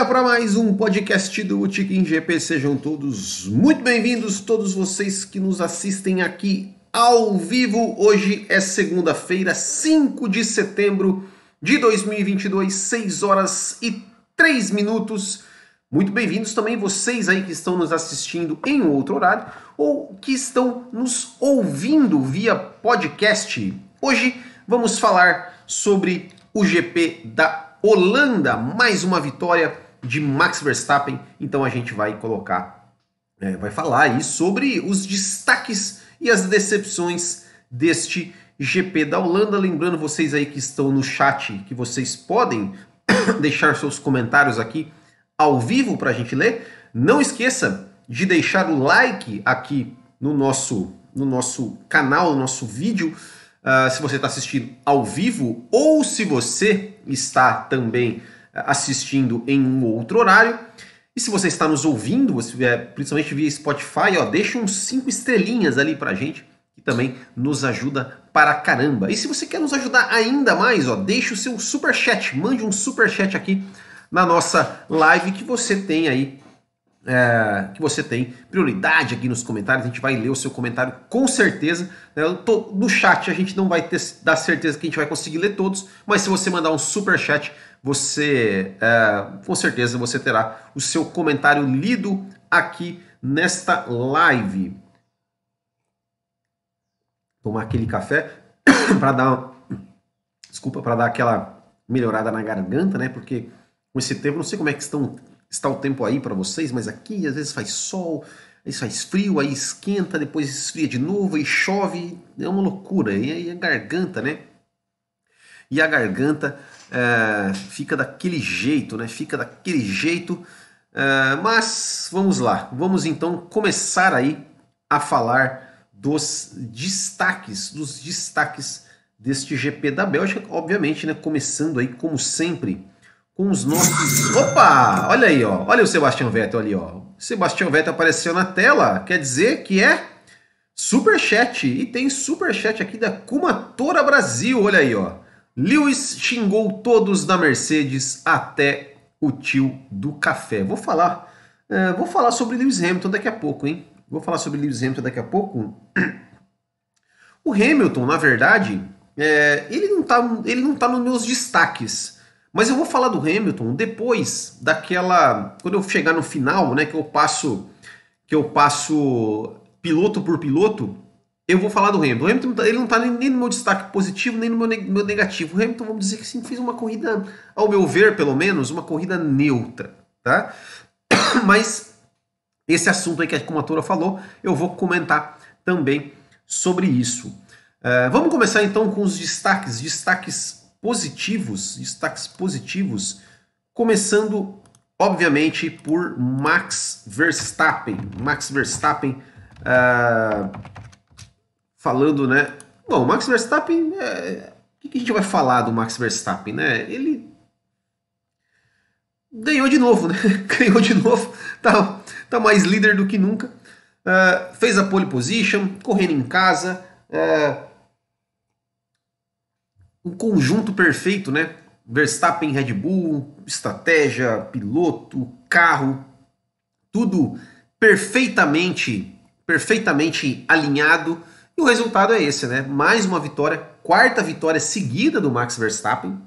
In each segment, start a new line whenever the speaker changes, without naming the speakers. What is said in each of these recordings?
Largada para mais um podcast do Tiquim GP. Sejam todos muito bem-vindos, todos vocês que nos assistem aqui ao vivo. Hoje é segunda-feira, 5 de setembro de 2022, 6 horas e 3 minutos. Muito bem-vindos também vocês aí que estão nos assistindo em outro horário ou que estão nos ouvindo via podcast. Hoje vamos falar sobre o GP da Holanda, mais uma vitória de Max Verstappen. Então a gente vai colocar, é, vai falar aí sobre os destaques e as decepções deste GP da Holanda. Lembrando vocês aí que estão no chat que vocês podem deixar seus comentários aqui ao vivo para a gente ler. Não esqueça de deixar o like aqui no nosso, no nosso canal, no nosso vídeo Uh, se você está assistindo ao vivo ou se você está também assistindo em um outro horário. E se você está nos ouvindo, principalmente via Spotify, ó, deixa uns cinco estrelinhas ali pra gente, que também nos ajuda para caramba. E se você quer nos ajudar ainda mais, ó, deixa o seu super chat, mande um super chat aqui na nossa live que você tem aí é, que você tem prioridade aqui nos comentários. A gente vai ler o seu comentário com certeza. Né? Tô, no chat a gente não vai ter dar certeza que a gente vai conseguir ler todos, mas se você mandar um super chat, você é, com certeza você terá o seu comentário lido aqui nesta live. Tomar aquele café para dar desculpa para dar aquela melhorada na garganta, né? Porque com esse tempo não sei como é que estão está o tempo aí para vocês, mas aqui às vezes faz sol, aí faz frio, aí esquenta, depois esfria de novo, aí chove, é uma loucura. E aí a garganta, né? E a garganta é, fica daquele jeito, né? Fica daquele jeito. É, mas vamos lá, vamos então começar aí a falar dos destaques, dos destaques deste GP da Bélgica, obviamente, né? Começando aí como sempre com os nossos. Opa! Olha aí, ó. Olha o Sebastião Vettel ali, ó. Sebastião Vettel apareceu na tela, quer dizer que é super chat e tem super chat aqui da Kumatora Brasil, olha aí, ó. Lewis xingou todos da Mercedes até o tio do café. Vou falar, é, vou falar sobre Lewis Hamilton daqui a pouco, hein? Vou falar sobre Lewis Hamilton daqui a pouco. O Hamilton, na verdade, é, ele não tá, ele não tá nos meus destaques. Mas eu vou falar do Hamilton depois daquela. Quando eu chegar no final, né? Que eu passo. Que eu passo piloto por piloto. Eu vou falar do Hamilton. O Hamilton tá, ele não está nem no meu destaque positivo, nem no meu, meu negativo. O Hamilton, vamos dizer que sim, fez uma corrida, ao meu ver, pelo menos, uma corrida neutra. Tá? Mas esse assunto aí que a comatora falou, eu vou comentar também sobre isso. Uh, vamos começar então com os destaques, destaques positivos, destaques positivos, começando, obviamente, por Max Verstappen. Max Verstappen uh, falando, né? Bom, Max Verstappen, é, o que a gente vai falar do Max Verstappen, né? Ele ganhou de novo, né? ganhou de novo, tá, tá mais líder do que nunca. Uh, fez a pole position, correndo em casa. Uh, um conjunto perfeito, né? Verstappen, Red Bull, estratégia, piloto, carro, tudo perfeitamente, perfeitamente alinhado. E o resultado é esse, né? Mais uma vitória, quarta vitória seguida do Max Verstappen.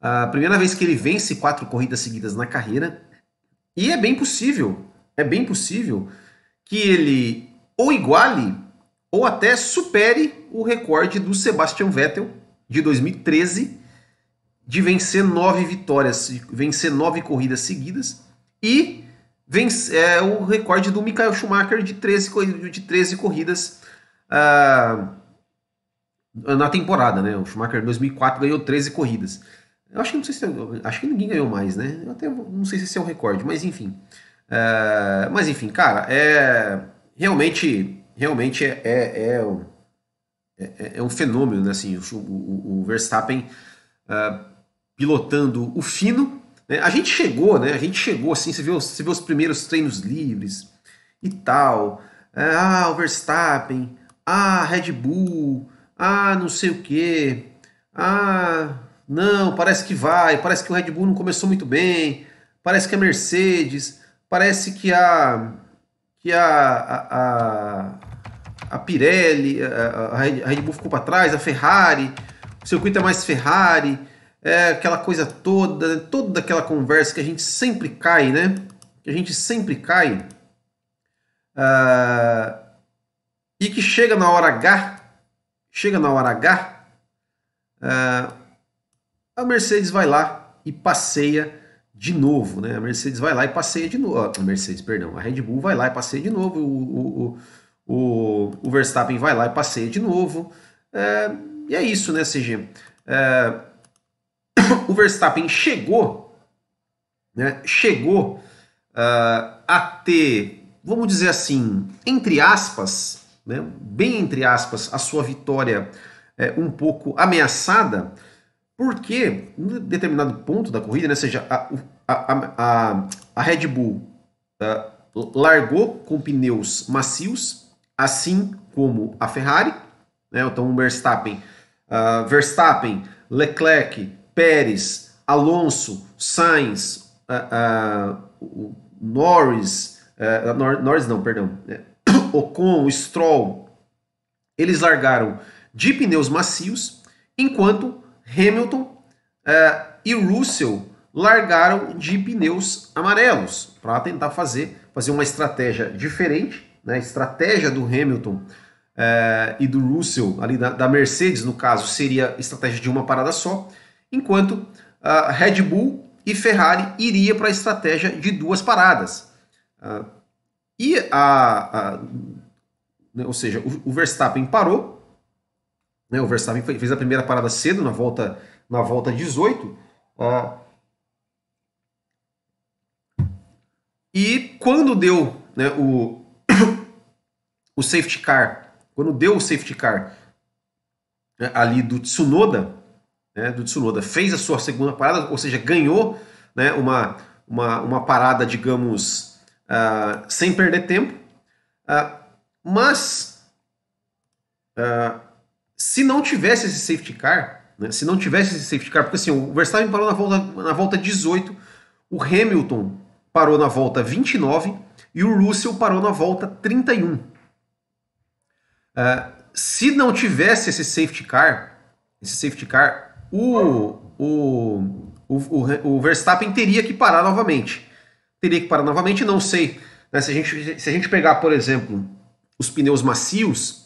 A primeira vez que ele vence quatro corridas seguidas na carreira. E é bem possível, é bem possível que ele ou iguale ou até supere o recorde do Sebastian Vettel de 2013 de vencer nove vitórias, vencer nove corridas seguidas e vence, é, o recorde do Michael Schumacher de 13, de 13 corridas uh, na temporada, né? O Schumacher em 2004 ganhou 13 corridas. Eu acho que não sei se acho que ninguém ganhou mais, né? Eu até não sei se esse é o recorde, mas enfim. Uh, mas enfim, cara, é realmente realmente é, é, é, é, é um fenômeno, né? Assim, o, o, o Verstappen uh, pilotando o fino. Né? A gente chegou, né? A gente chegou assim, você viu, você viu os primeiros treinos livres e tal. Ah, o Verstappen, ah, Red Bull, ah, não sei o que, ah, não, parece que vai, parece que o Red Bull não começou muito bem, parece que a Mercedes, parece que a que a, a, a, a Pirelli, a, a Red Bull ficou para trás, a Ferrari, o circuito é mais Ferrari, é aquela coisa toda, toda aquela conversa que a gente sempre cai, né? Que a gente sempre cai. Uh, e que chega na hora H, chega na hora H, uh, a Mercedes vai lá e passeia de novo, né? A Mercedes vai lá e passeia de novo. A Mercedes, perdão, a Red Bull vai lá e passeia de novo. O, o, o, o Verstappen vai lá e passeia de novo. É, e é isso, né, CG? É, o Verstappen chegou, né? Chegou uh, a ter, vamos dizer assim, entre aspas, né? Bem entre aspas, a sua vitória é, um pouco ameaçada porque, em determinado ponto da corrida, né, seja, a, a, a, a Red Bull uh, largou com pneus macios, assim como a Ferrari. Né, então, o Verstappen, uh, Verstappen, Leclerc, Pérez, Alonso, Sainz, uh, Norris, Nor Norris não, perdão, né, Ocon, Stroll, eles largaram de pneus macios, enquanto Hamilton uh, e Russell largaram de pneus amarelos para tentar fazer, fazer uma estratégia diferente. Né? Estratégia do Hamilton uh, e do Russell, ali da, da, Mercedes, no caso, seria estratégia de uma parada só, enquanto a Red Bull e Ferrari iria para a estratégia de duas paradas. Uh, e a, a, né, ou seja, o, o Verstappen parou né? O Verstappen fez a primeira parada cedo, na volta, na volta 18. Ah, e quando deu né, o, o safety car, quando deu o safety car né, ali do Tsunoda, né, do Tsunoda, fez a sua segunda parada, ou seja, ganhou né, uma, uma, uma parada, digamos, uh, sem perder tempo. Uh, mas uh, se não tivesse esse safety car, né, se não tivesse esse safety car, porque assim, o Verstappen parou na volta, na volta 18, o Hamilton parou na volta 29 e o Russell parou na volta 31. Uh, se não tivesse esse safety car, esse safety car, o, o, o, o, Verstappen teria que parar novamente. Teria que parar novamente, não sei. Né, se, a gente, se a gente pegar, por exemplo, os pneus macios,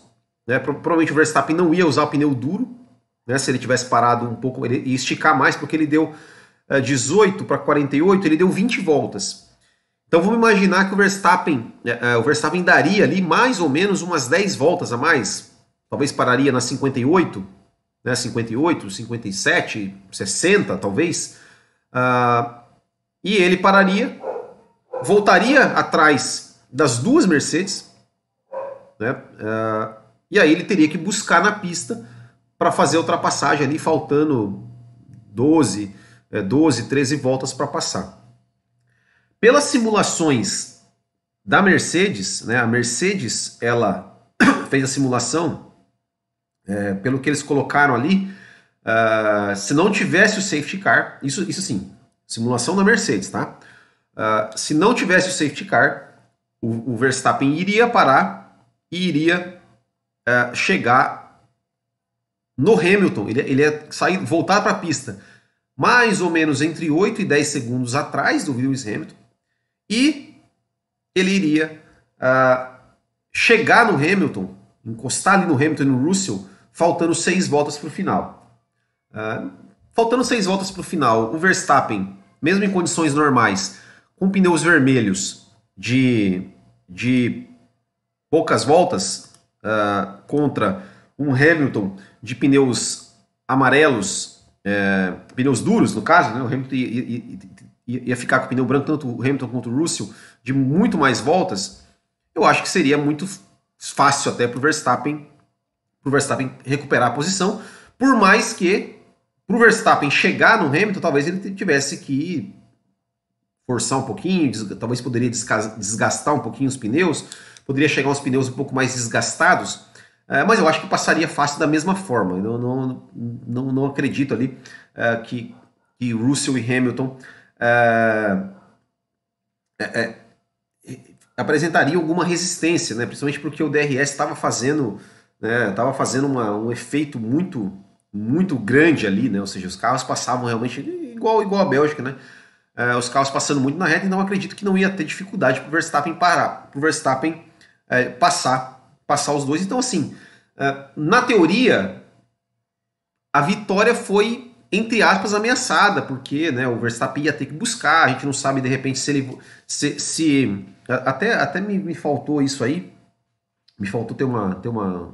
né? Provavelmente o Verstappen não ia usar o pneu duro, né? se ele tivesse parado um pouco, ele ia esticar mais, porque ele deu uh, 18 para 48, ele deu 20 voltas. Então vamos imaginar que o Verstappen, uh, o Verstappen daria ali mais ou menos umas 10 voltas a mais, talvez pararia na 58, né? 58, 57, 60 talvez, uh, e ele pararia, voltaria atrás das duas Mercedes, né? Uh, e aí ele teria que buscar na pista para fazer a ultrapassagem ali, faltando 12, 12 13 voltas para passar. Pelas simulações da Mercedes, né, a Mercedes ela fez a simulação, é, pelo que eles colocaram ali, uh, se não tivesse o safety car, isso, isso sim, simulação da Mercedes, tá? Uh, se não tivesse o safety car, o, o Verstappen iria parar e iria uh, chegar no Hamilton, ele, ele ia sair, voltar para a pista mais ou menos entre 8 e 10 segundos atrás do Lewis Hamilton e ele iria uh, chegar no Hamilton, encostar ali no Hamilton e no Russell, faltando seis voltas para o final. Uh, faltando seis voltas para o final, o Verstappen, mesmo em condições normais, com pneus vermelhos de, de poucas voltas, uh, contra um Hamilton de pneus amarelos, é, pneus duros no caso, né? o Hamilton ia, ficar com o pneu branco, tanto o Hamilton quanto o Russell, de muito mais voltas, eu acho que seria muito fácil até para o Verstappen, Verstappen recuperar a posição, por mais que para o Verstappen chegar no Hamilton, talvez ele tivesse que forçar um pouquinho, talvez poderia desgastar um pouquinho os pneus, poderia chegar uns pneus um pouco mais desgastados, é, mas eu acho que passaria fácil da mesma forma. Eu não, não, não acredito ali uh, que, que Russell e Hamilton uh, é, apresentariam alguma resistência, né? principalmente porque o DRS estava fazendo, né, tava fazendo uma, um efeito muito muito grande ali, né? ou seja, os carros passavam realmente igual, igual a Bélgica, né? Uh, os carros passando muito na reta, então acredito que não ia ter dificuldade para o Verstappen parar, para o Verstappen uh, passar, passar os dois. Então, assim, uh, na teoria, a vitória foi, entre aspas, ameaçada, porque né, o Verstappen ia ter que buscar, a gente não sabe de repente se ele. Se, se até até me, me faltou isso aí, me faltou ter uma. Ter uma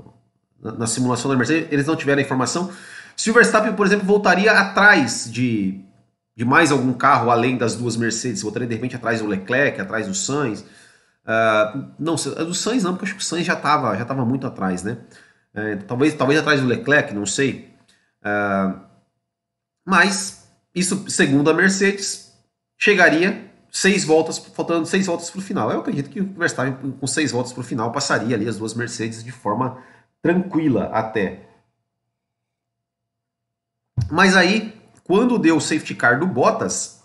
na, na simulação da Mercedes, eles não tiveram a informação. Se o Verstappen, por exemplo, voltaria atrás de, de mais algum carro além das duas Mercedes, voltaria de repente atrás do Leclerc, atrás do Sainz. Uh, não, do Sainz não, porque acho que o Sainz já estava já tava muito atrás, né? Uh, talvez, talvez atrás do Leclerc, não sei. Uh, mas, isso, segundo a Mercedes, chegaria seis voltas, faltando seis voltas para o final. Eu acredito que o Verstappen, com seis voltas para o final, passaria ali as duas Mercedes de forma tranquila até. Mas aí, quando deu o safety car do Bottas,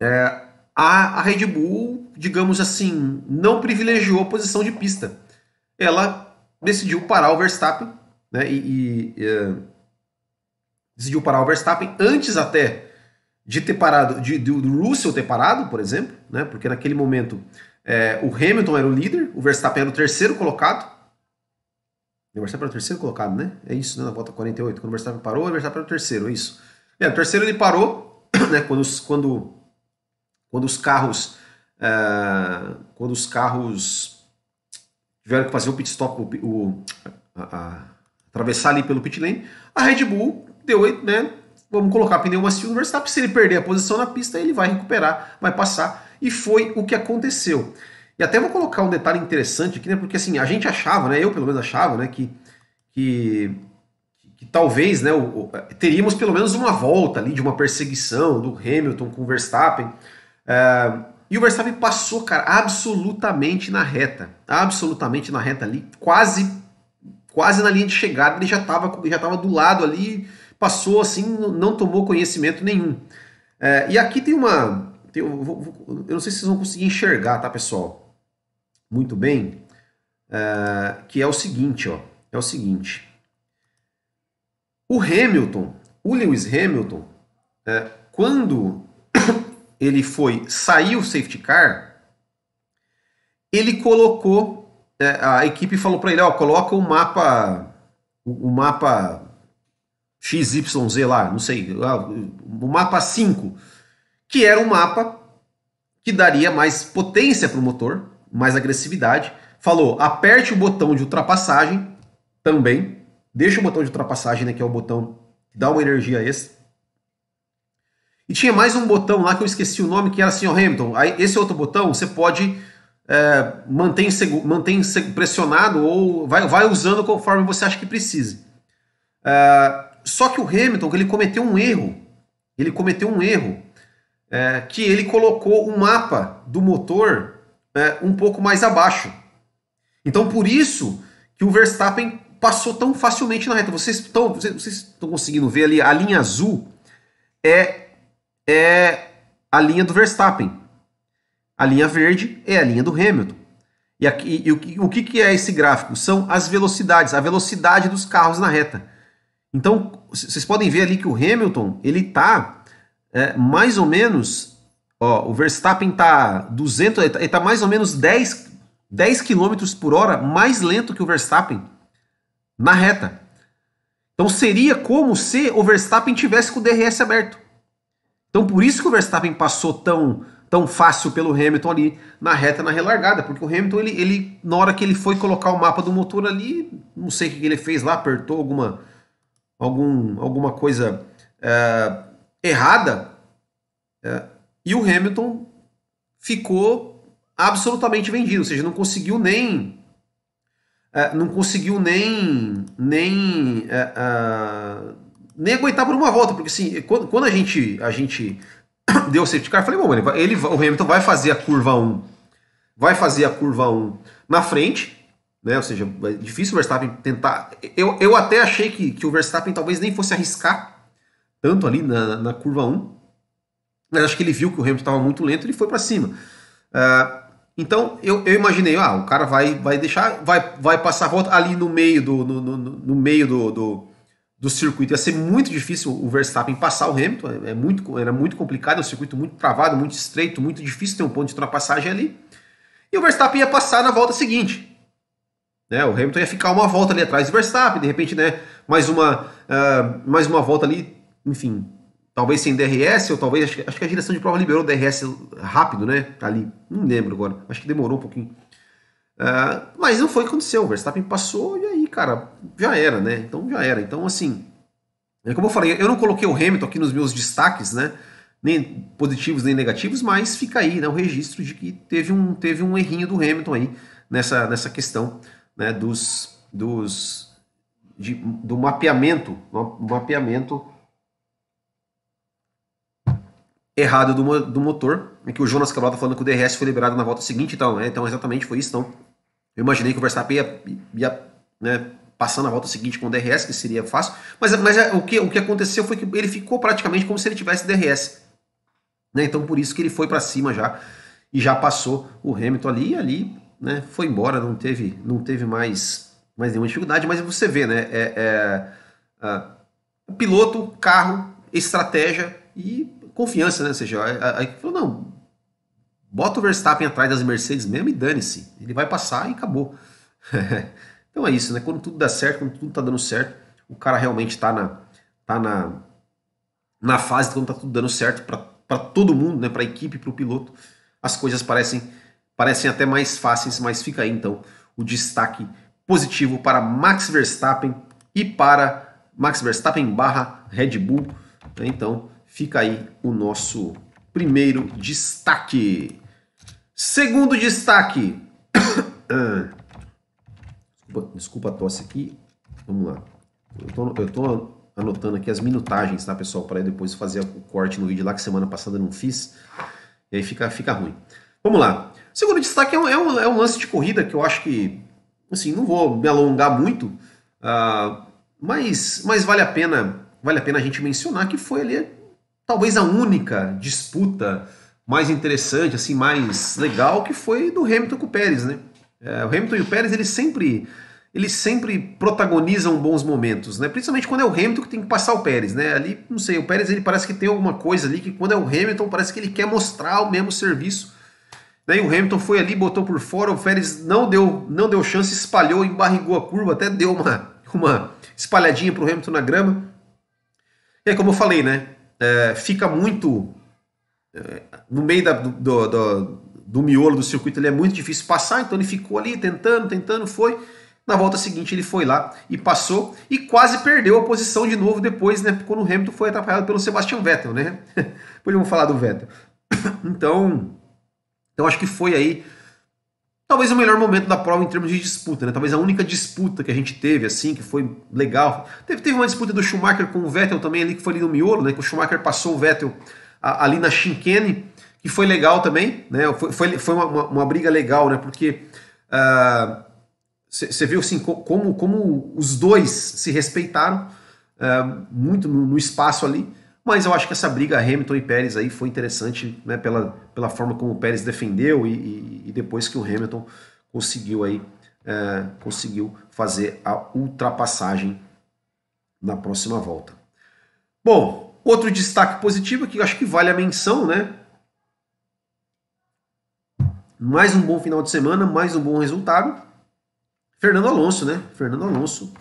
é, a, a Red Bull, digamos assim, não privilegiou a posição de pista. Ela decidiu parar o Verstappen né, e, e é, decidiu parar o Verstappen antes até de ter parado, de, do Russell ter parado, por exemplo, né, porque naquele momento é, o Hamilton era o líder, o Verstappen era o terceiro colocado. O Verstappen era o terceiro colocado, né? É isso, né, na volta 48. Quando o Verstappen parou, o Verstappen era o terceiro, é isso. É, o terceiro ele parou, né, quando, os, quando, quando os carros. É, quando os carros tiveram que fazer o pit stop, o, o a, a, atravessar ali pelo pit lane, a Red Bull deu, né? Vamos colocar pneu macio no Verstappen. Se ele perder a posição na pista, ele vai recuperar, vai passar. E foi o que aconteceu. E até vou colocar um detalhe interessante aqui, né? Porque assim, a gente achava, né? Eu pelo menos achava, né? Que, que, que talvez, né? O, o, teríamos pelo menos uma volta ali de uma perseguição do Hamilton com o Verstappen. Uh, e o Verstappen passou, cara, absolutamente na reta. Absolutamente na reta ali, quase quase na linha de chegada, ele já estava já tava do lado ali, passou assim, não tomou conhecimento nenhum. É, e aqui tem uma. Tem, eu, vou, eu, não sei se vocês vão conseguir enxergar, tá, pessoal? Muito bem. É, que é o seguinte, ó. É o seguinte. O Hamilton, o Lewis Hamilton, é, quando ele foi sair o safety car, ele colocou é, a equipe falou para ele, ó, coloca o mapa, o mapa XYZ lá, não sei, o mapa 5, que era um mapa que daria mais potência para o motor, mais agressividade. Falou, aperte o botão de ultrapassagem também, deixa o botão de ultrapassagem, né, que é o botão que dá uma energia extra. E tinha mais um botão lá que eu esqueci o nome, que era assim, ó, Hamilton, aí esse outro botão você pode é, mantém, mantém pressionado ou vai, vai usando conforme você acha que precise. É, só que o Hamilton ele cometeu um erro. Ele cometeu um erro é, que ele colocou o mapa do motor é, um pouco mais abaixo. Então por isso que o Verstappen passou tão facilmente na reta. Vocês estão, vocês estão conseguindo ver ali a linha azul é é a linha do Verstappen. A linha verde é a linha do Hamilton. E, aqui, e o, o que, que é esse gráfico? São as velocidades, a velocidade dos carros na reta. Então, vocês podem ver ali que o Hamilton, ele está é, mais ou menos, ó, o Verstappen está 200, ele está tá mais ou menos 10, 10 km por hora mais lento que o Verstappen na reta. Então seria como se o Verstappen tivesse com o DRS aberto. Então por isso que o Verstappen passou tão tão fácil pelo Hamilton ali na reta, na relargada, porque o Hamilton, ele, ele na hora que ele foi colocar o mapa do motor ali, não sei o que ele fez lá, apertou alguma, algum, alguma coisa é, errada, é, e o Hamilton ficou absolutamente vendido, ou seja, não conseguiu nem é, não conseguiu nem nem é, é, nem aguentar por uma volta, porque assim, quando, quando a gente a gente deu o safety car, falei, bom, ele, ele, o Hamilton vai fazer a curva 1, vai fazer a curva 1 na frente, né? Ou seja, é difícil o Verstappen tentar. Eu, eu até achei que, que o Verstappen talvez nem fosse arriscar tanto ali na, na curva 1, mas acho que ele viu que o Hamilton estava muito lento e ele foi para cima. Uh, então eu, eu, imaginei, ah, o cara vai, vai deixar, vai, vai passar a volta ali no meio do, no, no, no meio do, do, do, circuito. Ia ser muito difícil o Verstappen passar o Hamilton, é, é muito, era muito complicado, é um circuito muito travado, muito estreito, muito difícil ter um ponto de ultrapassagem ali. E o Verstappen ia passar na volta seguinte. Né, o Hamilton ia ficar uma volta ali atrás do Verstappen, de repente, né, mais uma, uh, mais uma volta ali, enfim, talvez sem DRS, ou talvez, acho, acho que a direção de prova liberou o DRS rápido, né? Ali, não lembro agora, acho que demorou um pouquinho. Uh, mas não foi o que aconteceu, o Verstappen passou e aí, cara, já era, né? Então já era. Então, assim, é como eu falei, eu não coloquei o Hamilton aqui nos meus destaques, né? Nem positivos nem negativos, mas fica aí, né? O registro de que teve um, teve um errinho do Hamilton aí nessa, nessa questão, né? Dos, dos, de, do mapeamento, mapeamento errado do, do motor, em que o Jonas Cabral está falando que o DRS foi liberado na volta seguinte, então, né? então exatamente foi isso. Então, eu imaginei que o Verstappen ia, ia né, passar na volta seguinte com o DRS, que seria fácil, mas, mas é, o, que, o que aconteceu foi que ele ficou praticamente como se ele tivesse DRS. Né? Então, por isso que ele foi para cima já e já passou o Hamilton ali e ali né, foi embora, não teve, não teve mais, mais nenhuma dificuldade, mas você vê, né? É, é, é, piloto, carro, estratégia e confiança, né? Ou seja, aí falou, não, bota o Verstappen atrás das Mercedes mesmo e dane-se. Ele vai passar e acabou. então é isso, né? Quando tudo dá certo, quando tudo tá dando certo, o cara realmente tá na, tá na, na fase quando tá tudo dando certo para todo mundo, né? Para a equipe, para o piloto, as coisas parecem parecem até mais fáceis, mas fica aí então o destaque positivo para Max Verstappen e para Max Verstappen barra Red Bull. Então Fica aí o nosso primeiro destaque. Segundo destaque. desculpa, desculpa a tosse aqui. Vamos lá. Eu tô, eu tô anotando aqui as minutagens, tá, pessoal? Para depois fazer o corte no vídeo lá que semana passada eu não fiz. E aí fica, fica ruim. Vamos lá. Segundo destaque é um, é um, é um lance de corrida que eu acho que, assim, não vou me alongar muito, uh, mas, mas vale a pena vale a pena a gente mencionar que foi ali talvez a única disputa mais interessante, assim, mais legal, que foi do Hamilton com o Pérez, né? É, o Hamilton e o Pérez, eles sempre, eles sempre protagonizam bons momentos, né? Principalmente quando é o Hamilton que tem que passar o Pérez, né? Ali, não sei, o Pérez ele parece que tem alguma coisa ali que quando é o Hamilton parece que ele quer mostrar o mesmo serviço. Daí o Hamilton foi ali, botou por fora, o Pérez não deu, não deu chance, espalhou, embarrigou a curva, até deu uma, uma espalhadinha pro Hamilton na grama. E aí, como eu falei, né? é, fica muito é, no meio da, do, do, do, miolo do circuito, ele é muito difícil passar, então ele ficou ali tentando, tentando, foi. Na volta seguinte ele foi lá e passou e quase perdeu a posição de novo depois, né? Quando o Hamilton foi atrapalhado pelo Sebastian Vettel, né? Vamos falar do Vettel. Então, então acho que foi aí talvez o melhor momento da prova em termos de disputa, né? Talvez a única disputa que a gente teve, assim, que foi legal. Teve, teve uma disputa do Schumacher com o Vettel também ali, que foi ali no miolo, né? Que o Schumacher passou o Vettel a, ali na chicane, que foi legal também, né? Foi, foi, foi uma, uma, uma briga legal, né? Porque você uh, viu, assim, como, como os dois se respeitaram uh, muito no, no espaço ali, mas eu acho que essa briga Hamilton e Pérez aí foi interessante né, pela, pela forma como o Pérez defendeu e, e, e depois que o Hamilton conseguiu aí é, conseguiu fazer a ultrapassagem na próxima volta. Bom, outro destaque positivo que acho que vale a menção, né? Mais um bom final de semana, mais um bom resultado. Fernando Alonso, né? Fernando Alonso,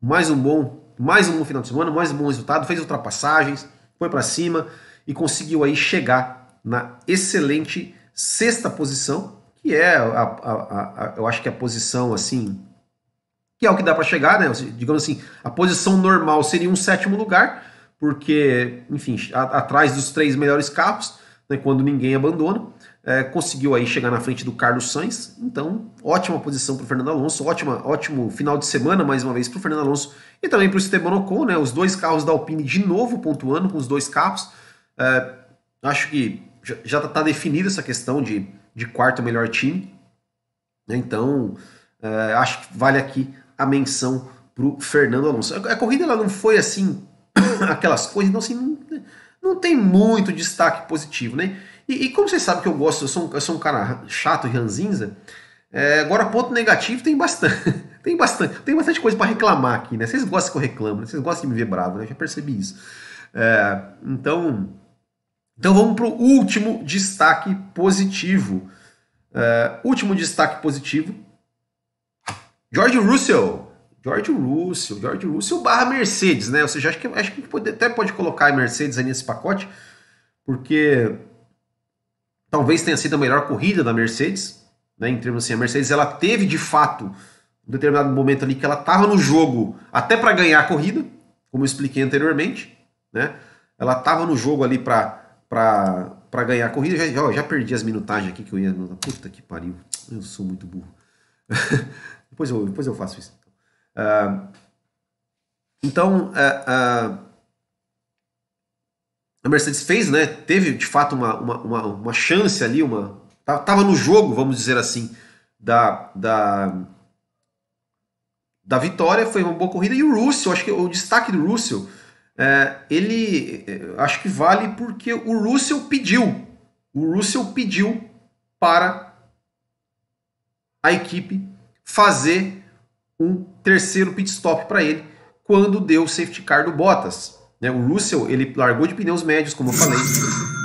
mais um bom, mais um bom final de semana, mais um bom resultado, fez ultrapassagens, foi para cima e conseguiu aí chegar na excelente sexta posição, que é, a, a, a, eu acho que a posição assim, que é o que dá para chegar, né? Digamos assim, a posição normal seria um sétimo lugar, porque, enfim, atrás dos três melhores carros, né, quando ninguém abandona, é, conseguiu aí chegar na frente do Carlos Sainz. Então, ótima posição para o Fernando Alonso, ótima, ótimo final de semana mais uma vez para o Fernando Alonso e também para o Esteban Ocon, né? Os dois carros da Alpine de novo pontuando com os dois carros. É, acho que já está definida essa questão de, de quarto melhor time. Né? Então, é, acho que vale aqui a menção para o Fernando Alonso. A, a, corrida ela não foi assim aquelas coisas, então assim, não, não tem muito destaque positivo, né? E, e, como vocês sabem que eu gosto, eu sou um, eu sou um cara chato e ranzinza, é, agora ponto negativo tem bastante, tem bastante, tem bastante coisa para reclamar aqui, né? Vocês gostam que eu reclamo, né? vocês gostam de me ver bravo, né? Eu já percebi isso. É, então, então vamos para o último destaque positivo. É, último destaque positivo. George Russell. George Russell, George Russell barra Mercedes, né? Ou seja, acho que, acho que até pode colocar a Mercedes aí nesse pacote, porque talvez tenha sido a melhor corrida da Mercedes, né? Em termos assim, a Mercedes ela teve de fato um determinado momento ali que ela estava no jogo até para ganhar a corrida, como eu expliquei anteriormente, né? Ela estava no jogo ali para ganhar a corrida. Já, já, já, perdi as minutagens aqui que eu ia. Puta que pariu. Eu sou muito burro. depois, eu, depois eu faço isso. Uh, então, uh, uh, a Mercedes fez, né? Teve de fato uma, uma, uma, uma chance ali, uma. Tava no jogo, vamos dizer assim, da, da, da vitória. Foi uma boa corrida. E o Russell, acho que o destaque do Russell é, ele é, acho que vale porque o Russell pediu. O Russell pediu para a equipe fazer um terceiro pit stop para ele quando deu o safety car do Bottas. Né? O Russell ele largou de pneus médios, como eu falei.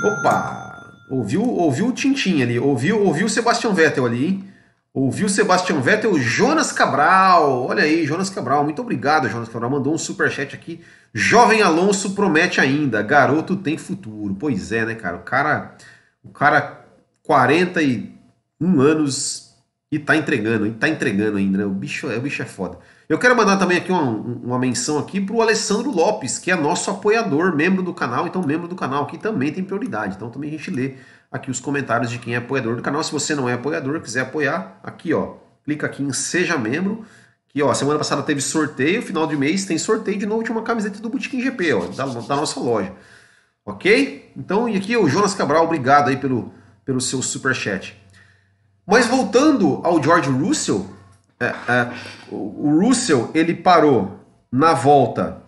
Opa! Ouviu, ouviu o Tintin ali, ouviu, ouviu o Sebastian Vettel ali, hein? Ouviu Sebastian Vettel, Jonas Cabral. Olha aí, Jonas Cabral. Muito obrigado, Jonas Cabral. Mandou um super chat aqui. Jovem Alonso promete ainda. Garoto tem futuro. Pois é, né, cara? O cara, o cara 41 anos e tá entregando, e tá entregando ainda, né? O bicho, o bicho é foda. Eu quero mandar também aqui uma, uma menção aqui pro Alessandro Lopes, que é nosso apoiador, membro do canal. Então, membro do canal aqui também tem prioridade. Então, também a gente lê aqui os comentários de quem é apoiador do canal. Se você não é apoiador, quiser apoiar, aqui ó, clica aqui em Seja Membro. Que ó, semana passada teve sorteio, final de mês tem sorteio de novo de uma camiseta do Boutique GP, ó, da, da nossa loja. Ok? Então, e aqui o Jonas Cabral, obrigado aí pelo, pelo seu super chat. Mas voltando ao George Russell, é, é, o Russell ele parou na volta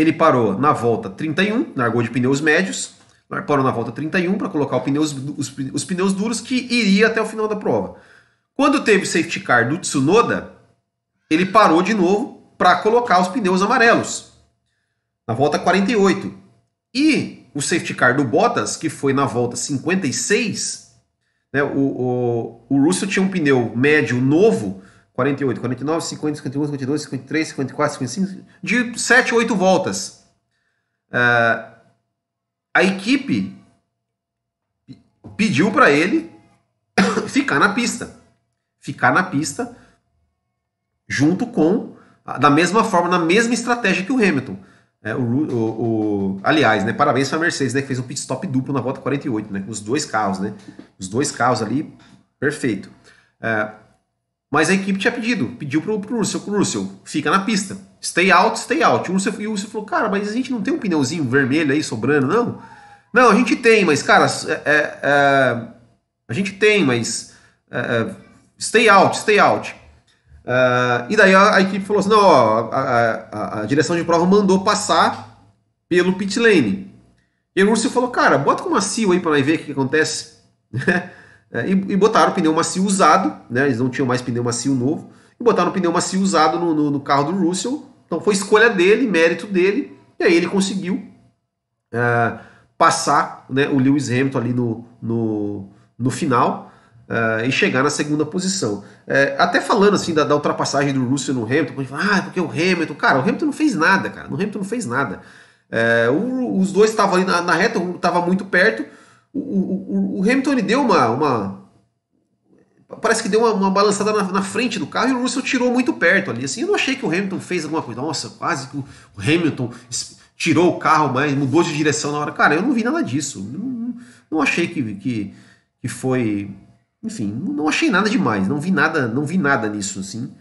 ele parou na volta 31, largou de pneus médios, parou na volta 31 para colocar pneus, os, os, pneus duros que iria até o final da prova. Quando teve safety car do Tsunoda, ele parou de novo para colocar os pneus amarelos na volta 48. E o safety car do Bottas, que foi na volta 56, né, o, o, o Russell tinha um pneu médio novo, 48, 49, 50, 51, 52, 53, 54, 55, de 7, 8 voltas. Uh, a equipe pediu para ele ficar na pista. Ficar na pista junto com, da mesma forma, na mesma estratégia que o Hamilton. É, o, o, o, aliás, né, parabéns para a Mercedes, né, que fez um pit stop duplo na volta 48, né, com os dois carros, né, os dois carros ali, perfeito. É, mas a equipe tinha pedido, pediu para o Russell, Russell, fica na pista, stay out, stay out. O Russell, e o Russell falou, cara, mas a gente não tem um pneuzinho vermelho aí sobrando, não? Não, a gente tem, mas, cara, é, é, é a gente tem, mas é, stay out, stay out. Uh, e daí a, a, equipe falou assim: não, ó, a, a, a, direção de prova mandou passar pelo pit lane. E o Russell falou: cara, bota com macio aí para nós ver o que, que acontece. É, e, e, botaram o pneu macio usado, né? Eles não tinham mais pneu macio novo. E botaram o pneu macio usado no, no, no carro do Russell. Então foi escolha dele, mérito dele. E aí ele conseguiu uh, passar né, o Lewis Hamilton ali no, no, no final uh, e chegar na segunda posição. Uh, até falando assim da, da, ultrapassagem do Russell no Hamilton, gente fala, ah, porque o Hamilton, cara, o Hamilton não fez nada, cara, o Hamilton não fez nada. Uh, o, os dois estavam ali na, na reta, estava muito perto, o, o, o, Hamilton ele deu uma, uma parece que deu uma, uma balançada na, na, frente do carro e o Russell tirou muito perto ali. Assim, eu não achei que o Hamilton fez alguma coisa. Nossa, quase que o Hamilton tirou o carro, mas mudou de direção na hora. Cara, eu não vi nada disso. Não, não achei que, que, que foi. Enfim, não achei nada demais. Não vi nada, não vi nada nisso, assim.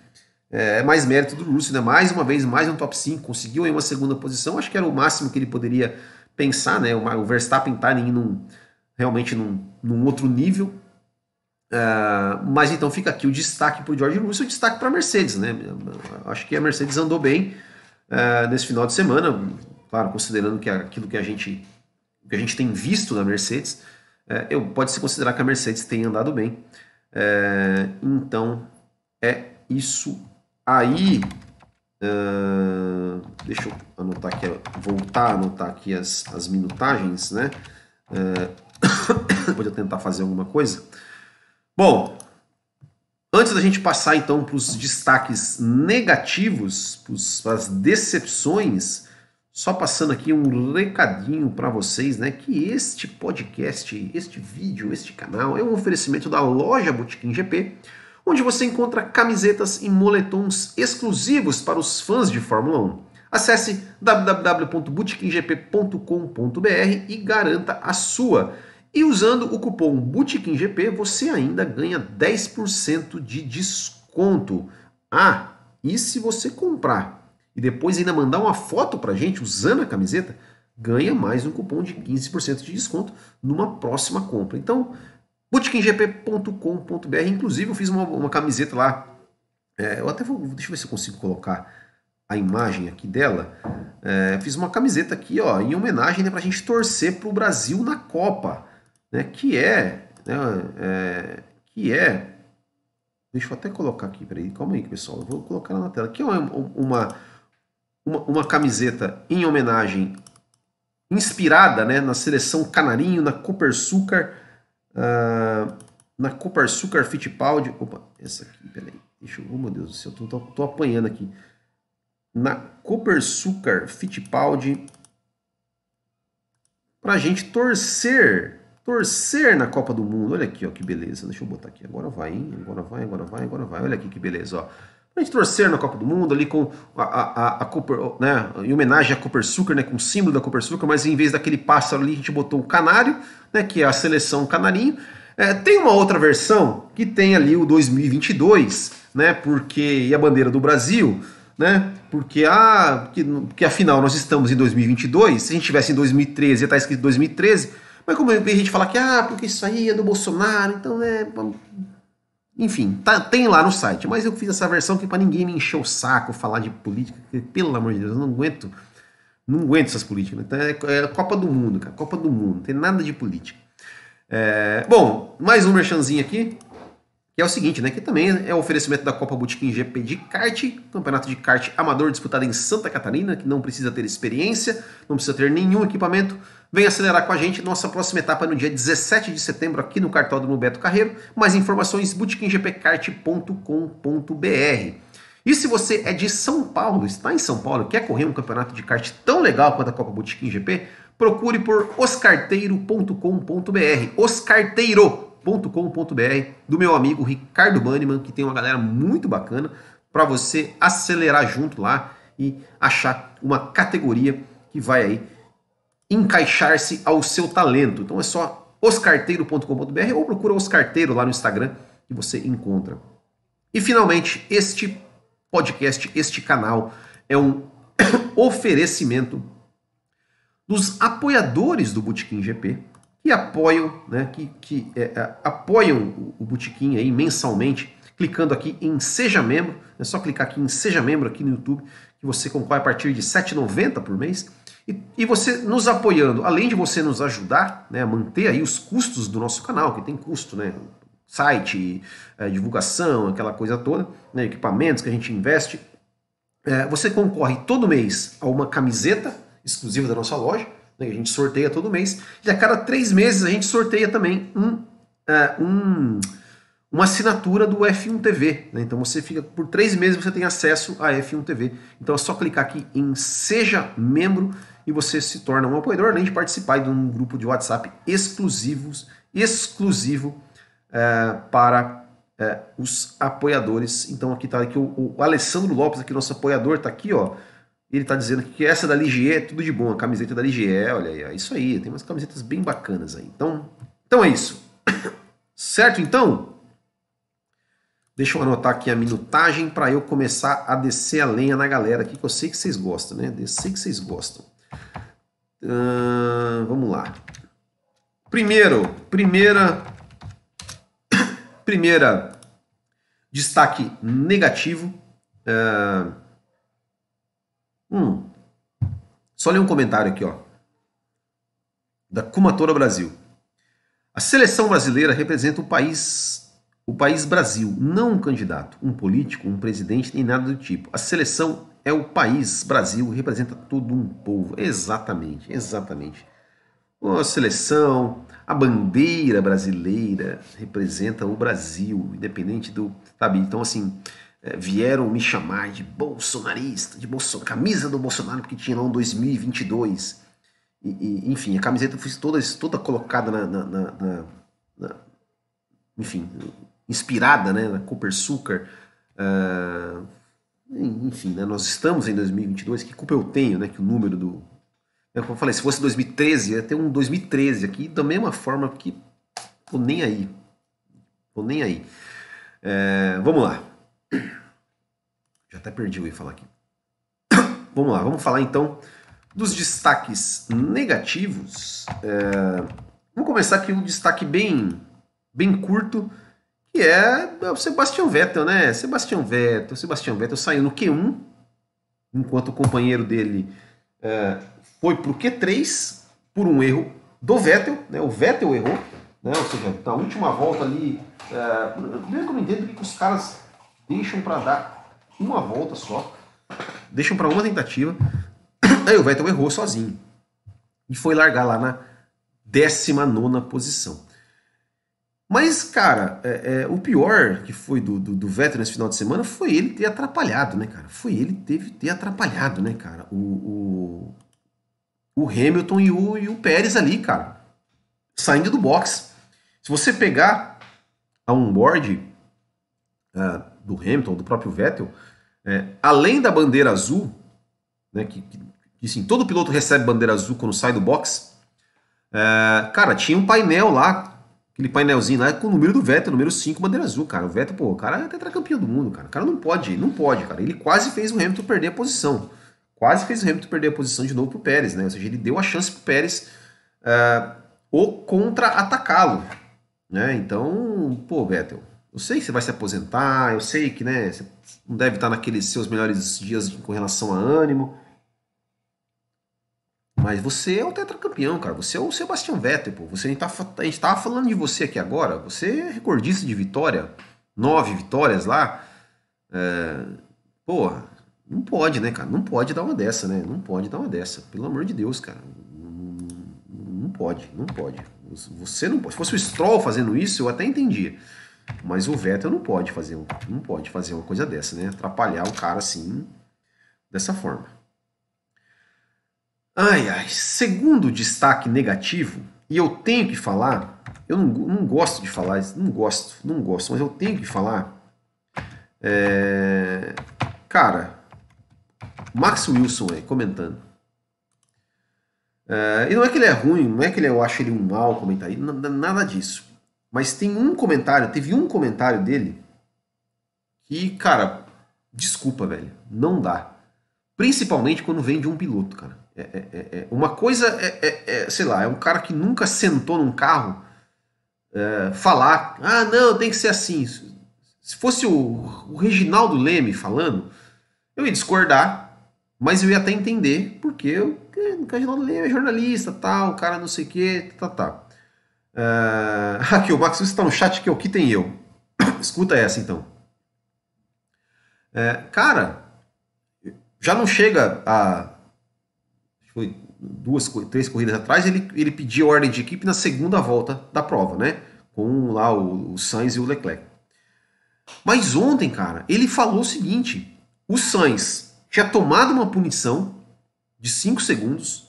É, é mais mérito do Russell, né? Mais uma vez, mais um top 5, conseguiu em uma segunda posição. Acho que era o máximo que ele poderia pensar, né? O Verstappen tá em realmente num, num outro nível. Uh, mas então fica aqui o destaque para o George Russell e o destaque para a Mercedes, né? Acho que a Mercedes andou bem. uh, nesse final de semana, claro, considerando que aquilo que a gente, que a gente tem visto da Mercedes, uh, eu, pode se considerar que a Mercedes tem andado bem. Uh, então, é isso aí. deixa eu anotar aqui, voltar a anotar aqui as, as minutagens, né? depois eu tentar fazer alguma coisa. Bom, antes da gente passar então para os destaques negativos, para as decepções, só passando aqui um recadinho para vocês, né? Que este podcast, este vídeo, este canal é um oferecimento da loja Botequim GP, onde você encontra camisetas e moletons exclusivos para os fãs de Fórmula 1. Acesse www.botequimgp.com.br e garanta a sua. E usando o cupom BOOTEKINGP você ainda ganha 10% de desconto. Ah, e se você comprar e depois ainda mandar uma foto pra gente usando a camiseta, ganha mais um cupom de 15% de desconto numa próxima compra. Então, bootkinggp.com.br, inclusive eu fiz uma, uma camiseta lá, é, eu até vou, deixa eu ver se eu consigo colocar a imagem aqui dela, é, fiz uma camiseta aqui ó, em homenagem né, para a gente torcer para o Brasil na Copa né, que é, né, é, que é, deixa eu até colocar aqui, peraí, calma aí pessoal, eu vou colocar ela na tela, que é uma, uma, uma, uma camiseta em homenagem, inspirada né, na seleção Canarinho, na Copersucar, uh, na Copersucar Fittipaldi, opa, essa aqui, peraí, deixa eu, oh meu Deus do céu, tô, tô, tô apanhando aqui, na Copersucar Fittipaldi, para a gente torcer torcer na Copa do Mundo. Olha aqui, ó, que beleza. Deixa eu botar aqui. Agora vai, hein? Agora vai, agora vai, agora vai. Olha aqui que beleza, ó. A gente torcer na Copa do Mundo ali com a, a, a, Cooper, né, em homenagem à Cooper Sucar, né, com o símbolo da Cooper Sucar, mas em vez daquele pássaro ali, a gente botou o canário, né, que é a seleção canarinho. É, tem uma outra versão que tem ali o 2022, né, porque e a bandeira do Brasil, né, porque porque, porque afinal nós estamos em 2022, se a gente tivesse em 2013 ia estar escrito 2013, mas como a gente falar que, ah, porque isso aí é do Bolsonaro, então, né. Enfim, tá, tem lá no site. Mas eu fiz essa versão que para ninguém me encher o saco falar de política, porque, pelo amor de Deus, eu não aguento. Não aguento essas políticas. Então é, é Copa do Mundo, cara. Copa do Mundo. Não tem nada de política. É, bom, mais um merchanzinho aqui que é o seguinte, né, que também é o oferecimento da Copa Botequim GP de kart, campeonato de kart amador disputado em Santa Catarina, que não precisa ter experiência, não precisa ter nenhum equipamento. Vem acelerar com a gente. Nossa próxima etapa é no dia 17 de setembro aqui no Cartódromo Beto Carreiro. Mais informações botequimgpkart.com.br. E se você é de São Paulo, está em São Paulo, quer correr um campeonato de kart tão legal quanto a Copa Botequim GP, procure por oscarteiro.com.br. Oscarteiro com.br do meu amigo Ricardo Banniman, que tem uma galera muito bacana para você acelerar junto lá e achar uma categoria que vai aí encaixar-se ao seu talento. Então é só oscarteiro.com.br ou procura Oscarteiro lá no Instagram que você encontra. E finalmente, este podcast, este canal é um oferecimento dos apoiadores do Botequim GP, apoiam, né, que, que é, é, apoiam o, o Botequim aí mensalmente, clicando aqui em Seja Membro. É só clicar aqui em Seja Membro aqui no YouTube, que você concorre a partir de R$ 7,90 por mês. E, e, você nos apoiando, além de você nos ajudar né, a manter aí os custos do nosso canal, que tem custo, né? Site, é, divulgação, aquela coisa toda, né, equipamentos que a gente investe. É, você concorre todo mês a uma camiseta exclusiva da nossa loja né, a gente sorteia todo mês, e a cada três meses a gente sorteia também um, uh, um, uma assinatura do F1 TV. Né? Então você fica, por três meses você tem acesso a F1 TV. Então é só clicar aqui em Seja Membro e você se torna um apoiador, além de participar de um grupo de WhatsApp exclusivos, exclusivo uh, para uh, os apoiadores. Então aqui está aqui o, o Alessandro Lopes, aqui nosso apoiador, está aqui, ó ele está dizendo que essa da Ligier é tudo de bom, a camiseta da Ligier, olha aí, é isso aí, tem umas camisetas bem bacanas aí. Então, então é isso. certo então? Deixa eu anotar aqui a minutagem para eu começar a descer a lenha na galera aqui, que eu sei que vocês gostam, né? Eu sei que vocês gostam. Vamos lá. Primeiro, primeira, primeira destaque negativo. Uh, Hum. Só ler um comentário aqui, ó. Da Kumatora Brasil. A seleção brasileira representa o país, o país Brasil, não um candidato, um político, um presidente, nem nada do tipo. A seleção é o país Brasil, representa todo um povo. Exatamente, exatamente. A seleção, a bandeira brasileira representa o Brasil, independente do. Sabe? Então, assim, é, vieram me chamar de bolsonarista, de Bolson... camisa do Bolsonaro, porque tinha lá um 2022. E, e, enfim, a camiseta foi toda, toda colocada na, na, na, na enfim, inspirada né, na Cooper Sucar. Uh, enfim, né, nós estamos em 2022, que culpa eu tenho, né, que o número do... É como eu falei, se fosse 2013, ia ter um 2013 aqui, da mesma forma que tô nem aí. Tô nem aí. É, vamos lá. Já até perdi o que falar aqui. vamos lá, vamos falar então dos destaques negativos. É, vamos começar aqui um destaque bem, bem curto, que é o Sebastian Vettel, né? Sebastian Vettel, Sebastian Vettel saiu no Q1, enquanto o companheiro dele é, foi para o Q3 por um erro do Vettel, né? O Vettel errou, né? Ou seja, na última volta ali, é, primeiro que eu não entendo que os caras deixam para dar uma volta só, deixam para uma tentativa, aí o Vettel errou sozinho e foi largar lá na 19 posição. Mas, cara, é, é, o pior que foi do, do, do, Vettel nesse final de semana foi ele ter atrapalhado, né, cara? Foi ele teve ter atrapalhado, né, cara? O, o, o Hamilton e o, e o Pérez ali, cara, saindo do box. Se você pegar a onboard uh, do Hamilton, do próprio Vettel, é, além da bandeira azul, né, que, que, sim, todo piloto recebe bandeira azul quando sai do box, é, cara, tinha um painel lá aquele painelzinho lá com o número do Vettel, número 5, bandeira azul, cara. O Vettel, pô, o cara é tetracampeão do mundo, cara. O cara não pode, não pode, cara. Ele quase fez o Hamilton perder a posição. Quase fez o Hamilton perder a posição de novo pro Pérez, né? Ou seja, ele deu a chance pro Pérez uh, ou contra-atacá-lo, né? Então, pô, Vettel, eu sei que você vai se aposentar, eu sei que, né, você não deve estar naqueles seus melhores dias com relação a ânimo, mas você é o tetracampeão, cara. Você é o Sebastian Vettel, pô. Você, a, gente tá, a gente tava falando de você aqui agora. Você é recordista de vitória. Nove vitórias lá. É, porra, não pode, né, cara? Não pode dar uma dessa, né? Não pode dar uma dessa. Pelo amor de Deus, cara. Não, não pode, não pode. Você não pode. Se fosse o Stroll fazendo isso, eu até entendia. Mas o Vettel não pode fazer, não pode fazer uma coisa dessa, né? Atrapalhar o cara assim, dessa forma. Ai, ai, segundo destaque negativo, e eu tenho que falar, eu não, não gosto de falar, não gosto, não gosto, mas eu tenho que falar. É, cara, Max Wilson aí, comentando. É, e não é que ele é ruim, não é que ele, eu acho ele um mau comentarista, nada disso. Mas tem um comentário, teve um comentário dele que, cara, desculpa, velho, não dá. Principalmente quando vem de um piloto, cara. É, é, é, é, uma coisa é, é, sei lá, é um cara que nunca sentou num carro falar, ah, não, tem que ser assim. Se fosse o, o Reginaldo Leme falando, eu ia discordar, mas eu ia até entender, porque o Reginaldo Leme é jornalista, tal, o cara não sei o que, tá, tá. Uh, aqui, o Max está no chat que o que tem eu. Escuta essa então. cara, já não chega a foi duas, três corridas atrás, ele, ele pediu ordem de equipe na segunda volta da prova, né? Com lá o, o Sainz e o Leclerc. Mas ontem, cara, ele falou o seguinte: o Sainz tinha tomado uma punição de 5 segundos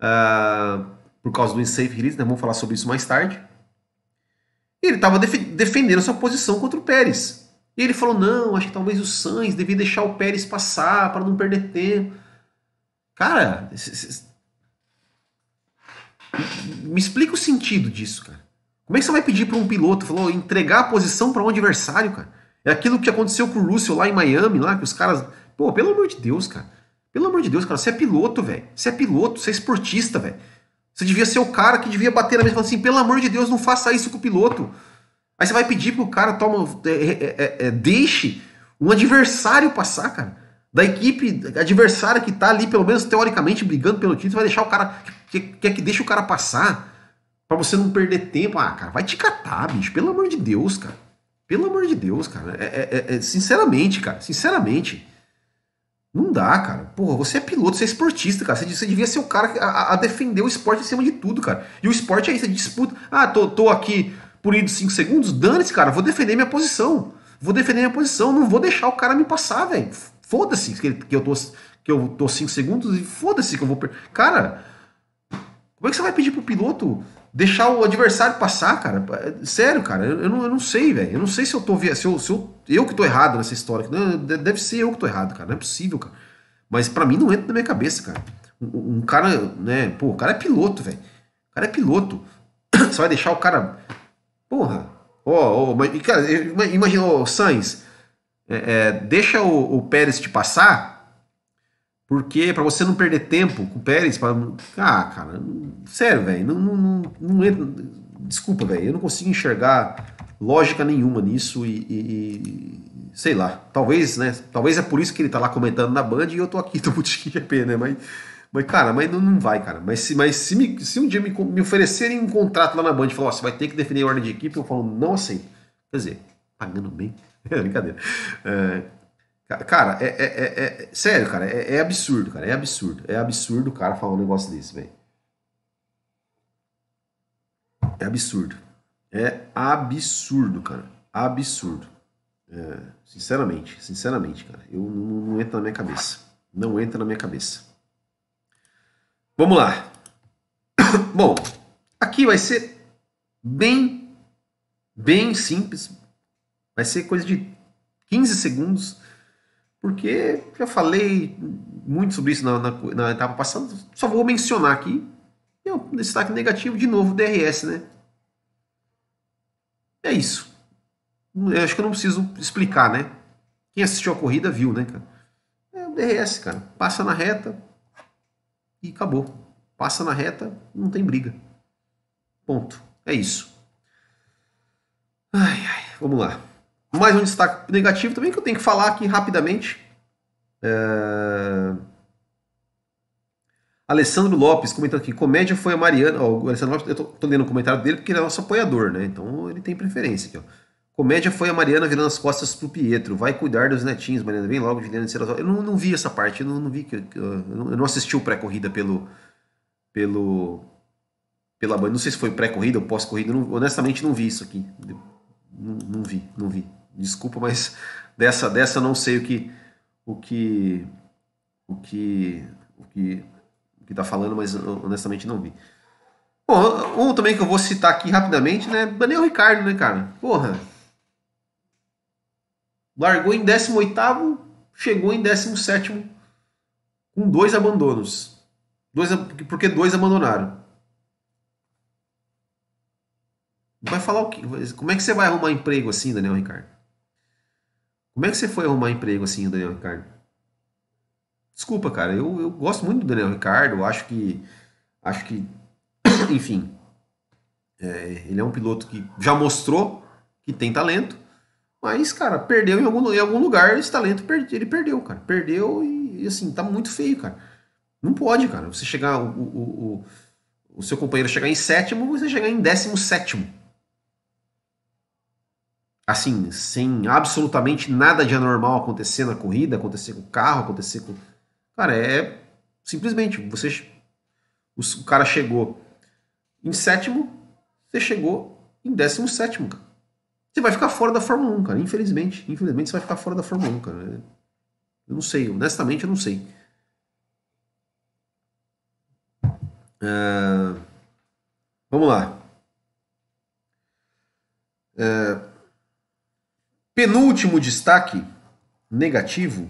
uh, por causa do unsafe release, né? vamos falar sobre isso mais tarde. E ele estava def defendendo sua posição contra o Pérez. E ele falou: não, acho que talvez o Sainz devia deixar o Pérez passar para não perder tempo. Cara, me explica o sentido disso, cara. Como é que você vai pedir para um piloto, falou, entregar a posição para um adversário, cara? É aquilo que aconteceu com o Russell lá em Miami, lá que os caras, pô, pelo amor de Deus, cara. Pelo amor de Deus, cara, você é piloto, velho. Você é piloto, você é esportista, velho. Você devia ser o cara que devia bater na mesa e falar assim, pelo amor de Deus, não faça isso com o piloto. Aí você vai pedir pro cara toma, é, é, é, é deixe um adversário passar, cara. da equipe adversária que tá ali, pelo menos teoricamente, brigando pelo título, vai deixar o cara. Quer que, que deixa o cara passar para você não perder tempo. Ah, cara, vai te catar, bicho. Pelo amor de Deus, cara. Pelo amor de Deus, cara. É, é, é, sinceramente, cara. Sinceramente. Não dá, cara. Porra, você é piloto, você é esportista, cara. Você, você devia ser o cara a, a, defender o esporte acima de tudo, cara. E o esporte é isso, é disputa. Ah, tô, tô aqui ir 5 segundos, dane-se, cara. Vou defender minha posição. Vou defender minha posição. Não vou deixar o cara me passar, velho. Foda-se que, que, eu tô, que eu tô 5 segundos e foda-se que eu vou. Cara, como é que você vai pedir pro piloto deixar o adversário passar, cara? Sério, cara, eu, eu não, eu não sei, velho. Eu não sei se eu tô se eu, se eu, eu que tô errado nessa história. Deve ser eu que tô errado, cara. Não é possível, cara. Mas para mim não entra na minha cabeça, cara. Um, um cara, né? Pô, o cara é piloto, velho. O cara é piloto. Você vai deixar o cara. Porra. Ó, oh, oh, cara, imagina, o oh, Sainz. É, é, deixa o, o Pérez te passar porque para você não perder tempo com o Pérez, pra... ah, cara, sério, velho, não, não, não, não entra. Desculpa, velho, eu não consigo enxergar lógica nenhuma nisso e, e, e, sei lá, talvez, né? Talvez é por isso que ele tá lá comentando na Band e eu tô aqui do Boutique GP, né? Mas, mas cara, mas não, não vai, cara. Mas se, mas se, me, se um dia me, me oferecerem um contrato lá na Band e falar, ó, você vai ter que definir a ordem de equipe, eu falo, não aceito. Quer dizer, pagando bem. É brincadeira. É, Cara, é, é, é, é sério, cara, é, é, absurdo, cara, é absurdo. É absurdo o cara falar um negócio desse, velho. É absurdo. É absurdo, cara. Absurdo. É, sinceramente, sinceramente, cara. Eu não, não entra na minha cabeça. Não entra na minha cabeça. Vamos lá. Bom, aqui vai ser bem, bem simples. Vai ser coisa de 15 segundos porque já falei muito sobre isso na, na, na etapa passada, só vou mencionar aqui. É um destaque negativo, de novo, DRS, né? É isso. Eu acho que eu não preciso explicar, né? Quem assistiu a corrida viu, né, cara? É o DRS, cara. Passa na reta e acabou. Passa na reta, não tem briga. Ponto. É isso. Ai, ai, vamos lá. Mais um destaque negativo também que eu tenho que falar aqui rapidamente. É... Alessandro Lopes comentando aqui, comédia foi a Mariana. Ó, o Alessandro Lopes, eu tô, tô, lendo o comentário dele porque ele é nosso apoiador, né? Então ele tem preferência aqui, ó. Comédia foi a Mariana virando as costas pro Pietro. Vai cuidar dos netinhos, Mariana. Vem logo, Juliana de Eu não, não vi essa parte, eu não, não vi que. Eu não assisti o pré-corrida pelo. pelo. pela banda. Não sei se foi pré-corrida ou pós-corrida. Honestamente, não vi isso aqui. Não, não vi, não vi. Desculpa, mas dessa, dessa não sei o que o que o que o que o que tá falando, mas honestamente não vi. Bom, um também que eu vou citar aqui rapidamente, né? Daniel Ricardo, né, cara? Porra. Largou em 18 chegou em 17 com dois abandonos. Dois, porque dois abandonaram. Vai falar o quê? Como é que você vai arrumar emprego assim, Daniel Ricardo? Como é que você foi arrumar emprego assim, Daniel Ricardo? Desculpa, cara, eu, eu gosto muito do Daniel Ricardo, acho que. Acho que. Enfim. É, ele é um piloto que já mostrou que tem talento, mas, cara, perdeu em algum, em algum lugar esse talento, ele perdeu, cara. Perdeu e, assim, tá muito feio, cara. Não pode, cara. Você chegar. O, o, o, o seu companheiro chegar em sétimo, você chegar em décimo sétimo assim, sem absolutamente nada de anormal acontecer na corrida, acontecer com o carro, acontecer com. Cara, é simplesmente você. O cara chegou em sétimo, você chegou em décimo sétimo, cara. Você vai ficar fora da Fórmula 1, cara. Infelizmente. Infelizmente você vai ficar fora da Fórmula 1, cara. Eu não sei, honestamente eu não sei. Uh, vamos lá. Uh, Penúltimo destaque negativo.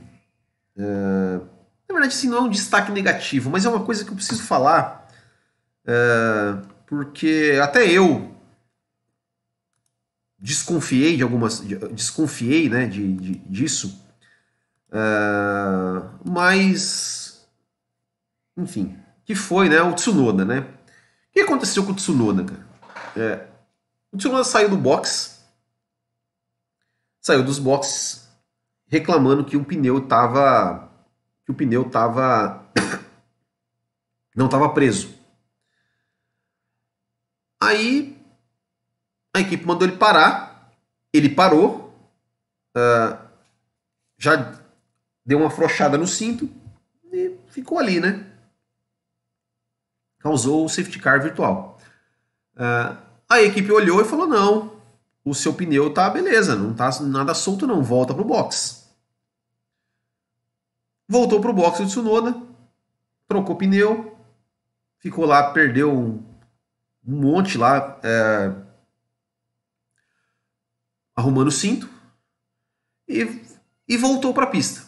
É, na verdade, sim, não é um destaque negativo, mas é uma coisa que eu preciso falar. É, porque até eu desconfiei de algumas. Desconfiei né, de, de disso. É, mas. Enfim. Que foi né, o Tsunoda, né? O que aconteceu com o Tsunoda, cara? É, o Tsunoda saiu do box saiu dos boxes reclamando que o pneu estava que o pneu estava não estava preso. Aí a equipe mandou ele parar, ele parou, uh, já deu uma afrouxada no cinto e ficou ali, né? Causou o safety car virtual. Uh, a equipe olhou e falou: não, o seu pneu tá beleza, não tá nada solto, não, volta pro box. Voltou pro box do Tsunoda, trocou pneu, ficou lá, perdeu um, um monte lá, é, arrumando o cinto e, e voltou para a pista.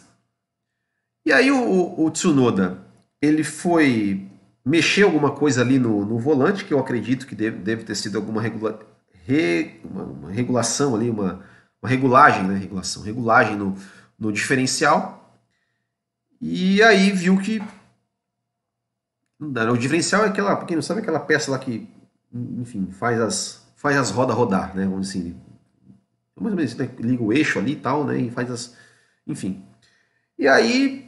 E aí o, o, Tsunoda ele foi mexer alguma coisa ali no, no volante, que eu acredito que deve, deve ter sido alguma regula, re, uma, uma, regulação ali, uma, uma regulagem, né? Regulação, regulagem no, no diferencial. E aí viu que o diferencial é aquela, quem não sabe, aquela peça lá que, enfim, faz as, faz as rodas rodar, né? Vamos assim, mais ou menos, né? liga o eixo ali e tal, né? E faz as, enfim. E aí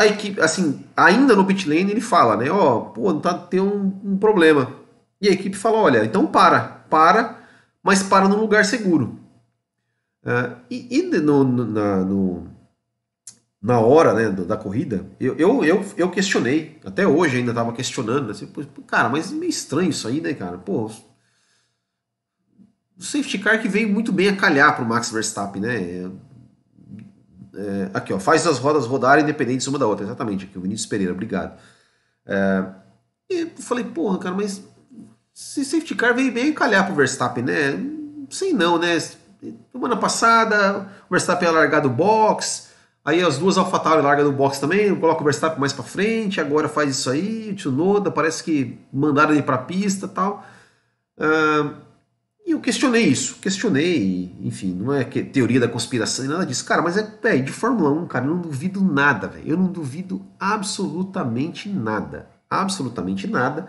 a equipe, assim, ainda no pit lane ele fala, né? Ó, oh, pô, tá tem um, um, problema. E a equipe fala, olha, então para, para, mas para num lugar seguro. Uh, e, e no, no, na, no, na hora né, da corrida, eu, eu, eu, eu questionei, até hoje ainda estava questionando, né, assim, cara, mas é meio estranho isso aí, né, cara? Pô, o safety car que veio muito bem a calhar para o Max Verstappen, né? É, é, aqui, ó, faz as rodas rodarem independentes uma da outra, exatamente, aqui, o Vinícius Pereira, obrigado. É, e eu falei, porra, cara, mas se safety car veio bem calhar para o Verstappen, né? Sei não, né? Semana passada, o Verstappen ia largar do box, Aí as duas AlphaTauri larga no box também, coloca o Verstappen mais para frente, agora faz isso aí, o Tsunoda, parece que mandaram ele para a pista tal. Uh, e eu questionei isso, questionei, enfim, não é que teoria da conspiração nada disso. Cara, mas é, é de Fórmula 1, cara, eu não duvido nada, velho. Eu não duvido absolutamente nada. Absolutamente nada.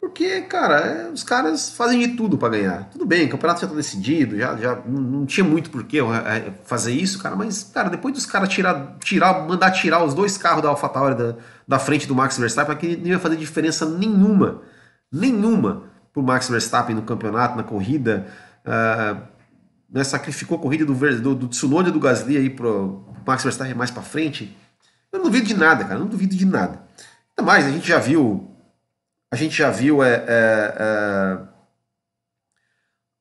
Porque, cara, é, os caras fazem de tudo para ganhar. Tudo bem, o campeonato já tá decidido, já, já não tinha muito por que é, fazer isso, cara, mas, cara, depois dos caras tirar, tirar, mandar tirar os dois carros da AlphaTauri da, da frente do Max Verstappen, que não ia fazer diferença nenhuma, nenhuma pro Max Verstappen no campeonato, na corrida, uh, né, sacrificou a corrida do, do, do Tsunoda do Gasly aí pro, pro Max Verstappen mais para frente. Eu não duvido de nada, cara, não duvido de nada. Ainda mais, a gente já viu a gente já viu é, é, é,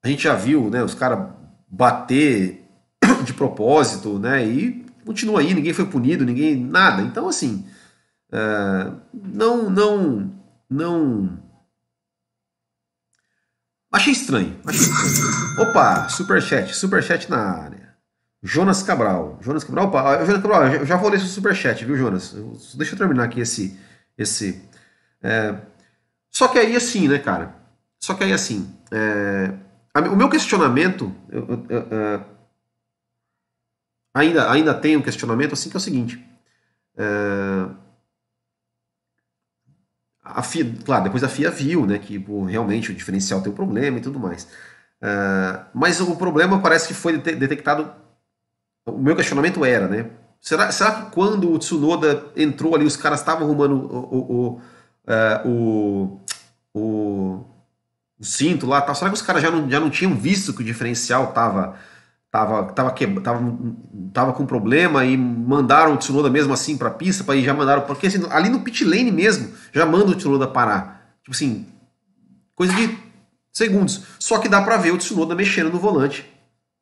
a gente já viu né, os caras bater de propósito, né? E continua aí, ninguém foi punido, ninguém nada. Então assim, é, não, não, não. Achei estranho, achei estranho. Opa, superchat, superchat na área. Jonas Cabral. Jonas Cabral, opa, Jonas Cabral, eu já vou ler seu superchat, viu, Jonas? Deixa eu terminar aqui esse. esse é, só que aí assim, né, cara? Só que aí assim, é, o meu questionamento, eu, eu, eu, é, ainda, ainda tem um questionamento assim que é o seguinte. É, a FIA, claro, depois a FIA viu, né, que pô, realmente o diferencial tem um problema e tudo mais. É, mas o problema parece que foi detectado. O meu questionamento era, né? Será, será que quando o Tsunoda entrou ali, os caras estavam arrumando o, o é, o, o, cinto lá, tá? será que os caras já não, já não tinham visto que o diferencial tava, tava, tava, que, tava, tava com problema e mandaram o Tsunoda mesmo assim para a pista, para já mandaram, porque assim, ali no pit lane mesmo, já manda o Tsunoda parar. Tipo assim, coisa de segundos. Só que dá para ver o Tsunoda mexendo no volante,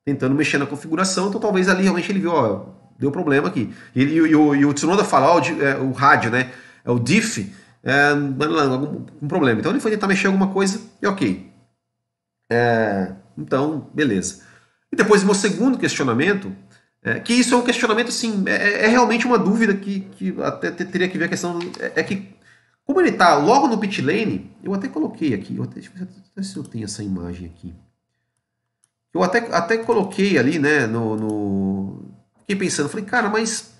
tentando mexer na configuração, então talvez ali realmente ele viu, ó, deu problema aqui. E, e, e, o, e o Tsunoda fala, ó, o, é, o rádio, né, é o diff, é, algum um problema. Então ele foi tentar mexer alguma coisa e ok. É, então, beleza. E depois meu segundo questionamento, é, que isso é um questionamento, assim, é, é, é realmente uma dúvida que, que até teria que ver a questão, é, é, que como ele está logo no pit lane, eu até coloquei aqui, eu até, deixa eu ver se eu tenho essa imagem aqui. Eu até, até coloquei ali, né, no, no... Fiquei pensando, falei, cara, mas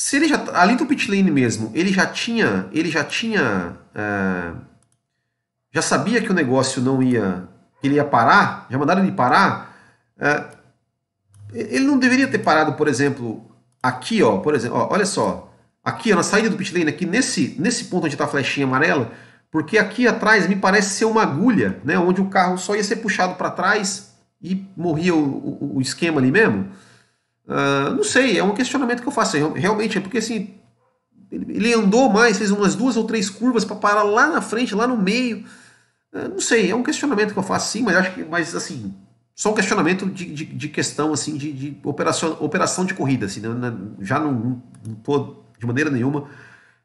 se ele já ali do pit lane mesmo, ele já tinha, ele já tinha, é, já sabia que o negócio não ia, ele ia parar, já mandaram ele parar. É, ele não deveria ter parado, por exemplo, aqui, ó, por exemplo, ó, olha só, aqui ó, na saída do pit lane, aqui nesse, nesse ponto onde está a flechinha amarela, porque aqui atrás me parece ser uma agulha, né, onde o carro só ia ser puxado para trás e morria o, o, o, esquema ali mesmo. Uh, não sei, é um questionamento que eu faço. Realmente é porque assim, ele andou mais, fez umas duas ou três curvas para parar lá na frente, lá no meio. Uh, não sei, é um questionamento que eu faço sim, mas acho que, mas assim, só um questionamento de, de, de questão assim de, de, operação, operação de corrida, assim, né? já não estou de maneira nenhuma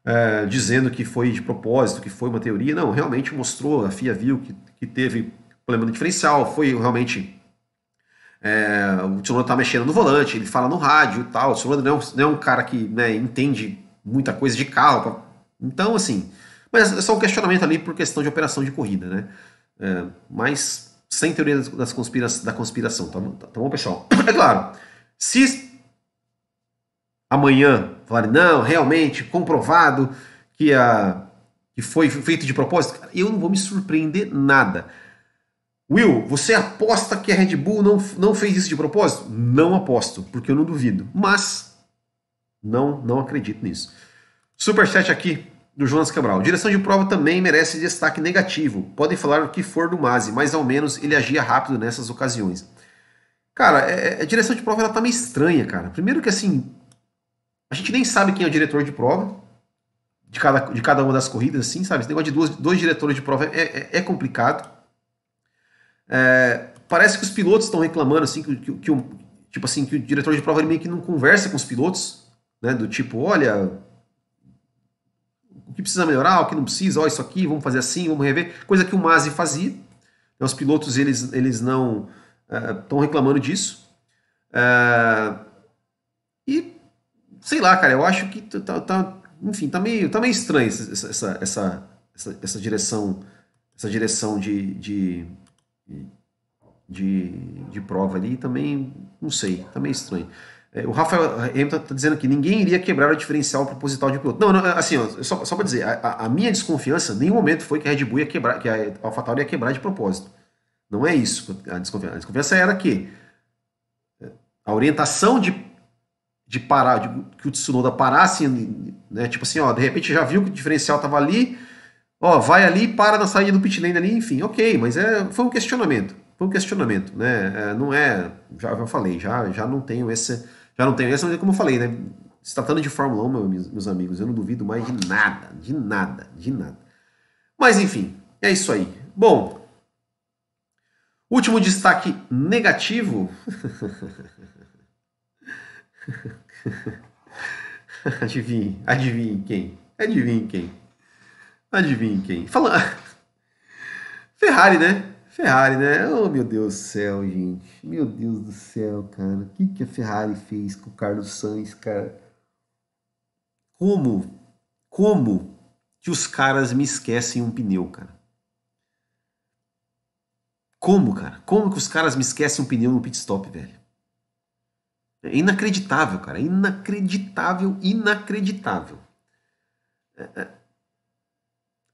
é, dizendo que foi de propósito, que foi uma teoria, não, realmente mostrou, a FIA viu que, que teve problema no diferencial, foi realmente é, o Tsunoda tá mexendo no volante, ele fala no rádio e tal, o Tsunoda não, é não é um cara que né, entende muita coisa de carro, então assim, mas é só um questionamento ali por questão de operação de corrida, né, é, mas sem teoria das conspira da conspiração, tá, tá, tá bom, pessoal? É claro, se amanhã falarem, não, realmente, comprovado que, a, que foi feito de propósito, eu não vou me surpreender nada. Will, você aposta que a Red Bull não, não fez isso de propósito? Não aposto, porque eu não duvido. Mas não, não acredito nisso. Superchat aqui do Jonas Cabral. Direção de prova também merece destaque negativo. Podem falar o que for do Masi, mas ao menos ele agia rápido nessas ocasiões. Cara, é, é, a direção de prova ela tá meio estranha, cara. Primeiro que assim, a gente nem sabe quem é o diretor de prova de cada, de cada uma das corridas, assim, sabe? Esse negócio de dois, dois diretores de prova é, é, é complicado. É, parece que os pilotos estão reclamando, assim, que, que, que, o, tipo assim, que o diretor de prova meio que não conversa com os pilotos, né? Do tipo, olha, o que precisa melhorar, o que não precisa, ó, isso aqui, vamos fazer assim, vamos rever, coisa que o Masi fazia. Então, os pilotos eles, eles não estão uh, reclamando disso. Uh, e sei lá, cara, eu acho que tá, tá enfim, tá meio, tá meio estranho essa, essa, essa, essa, essa direção, essa direção de, de, de, de prova ali, também, não sei, tá meio estranho. É, o Rafael Hamilton está dizendo que ninguém iria quebrar o diferencial proposital de piloto. Não, não assim, ó, só, só para dizer, a, a, minha desconfiança, nenhum momento foi que a Red Bull ia quebrar, que a AlphaTauri ia quebrar de propósito. Não é isso a desconfiança. A desconfiança era que a orientação de, de parar, de, que o Tsunoda parasse, né, tipo assim, ó, de repente já viu que o diferencial estava ali, ó, vai ali, para na saída do pit lane ali, enfim, ok, mas é, foi um questionamento. Foi um questionamento, né? É, não é, já, já falei, já, já não tenho esse já não tenho essa, mas como eu falei, né? Se tratando de Fórmula 1, meus, meus amigos, eu não duvido mais de nada, de nada, de nada. Mas enfim, é isso aí. Bom, último destaque negativo. adivinhe, adivinhe quem? Adivinhe quem? Adivinhe quem? Fala. Ferrari, né? Ferrari, né? Oh, meu Deus do céu, gente. Meu Deus do céu, cara. O que, que a Ferrari fez com o Carlos Sainz, cara? Como? Como que os caras me esquecem um pneu, cara? Como, cara? Como que os caras me esquecem um pneu no pit stop, velho? É inacreditável, cara. Inacreditável, inacreditável. É, é,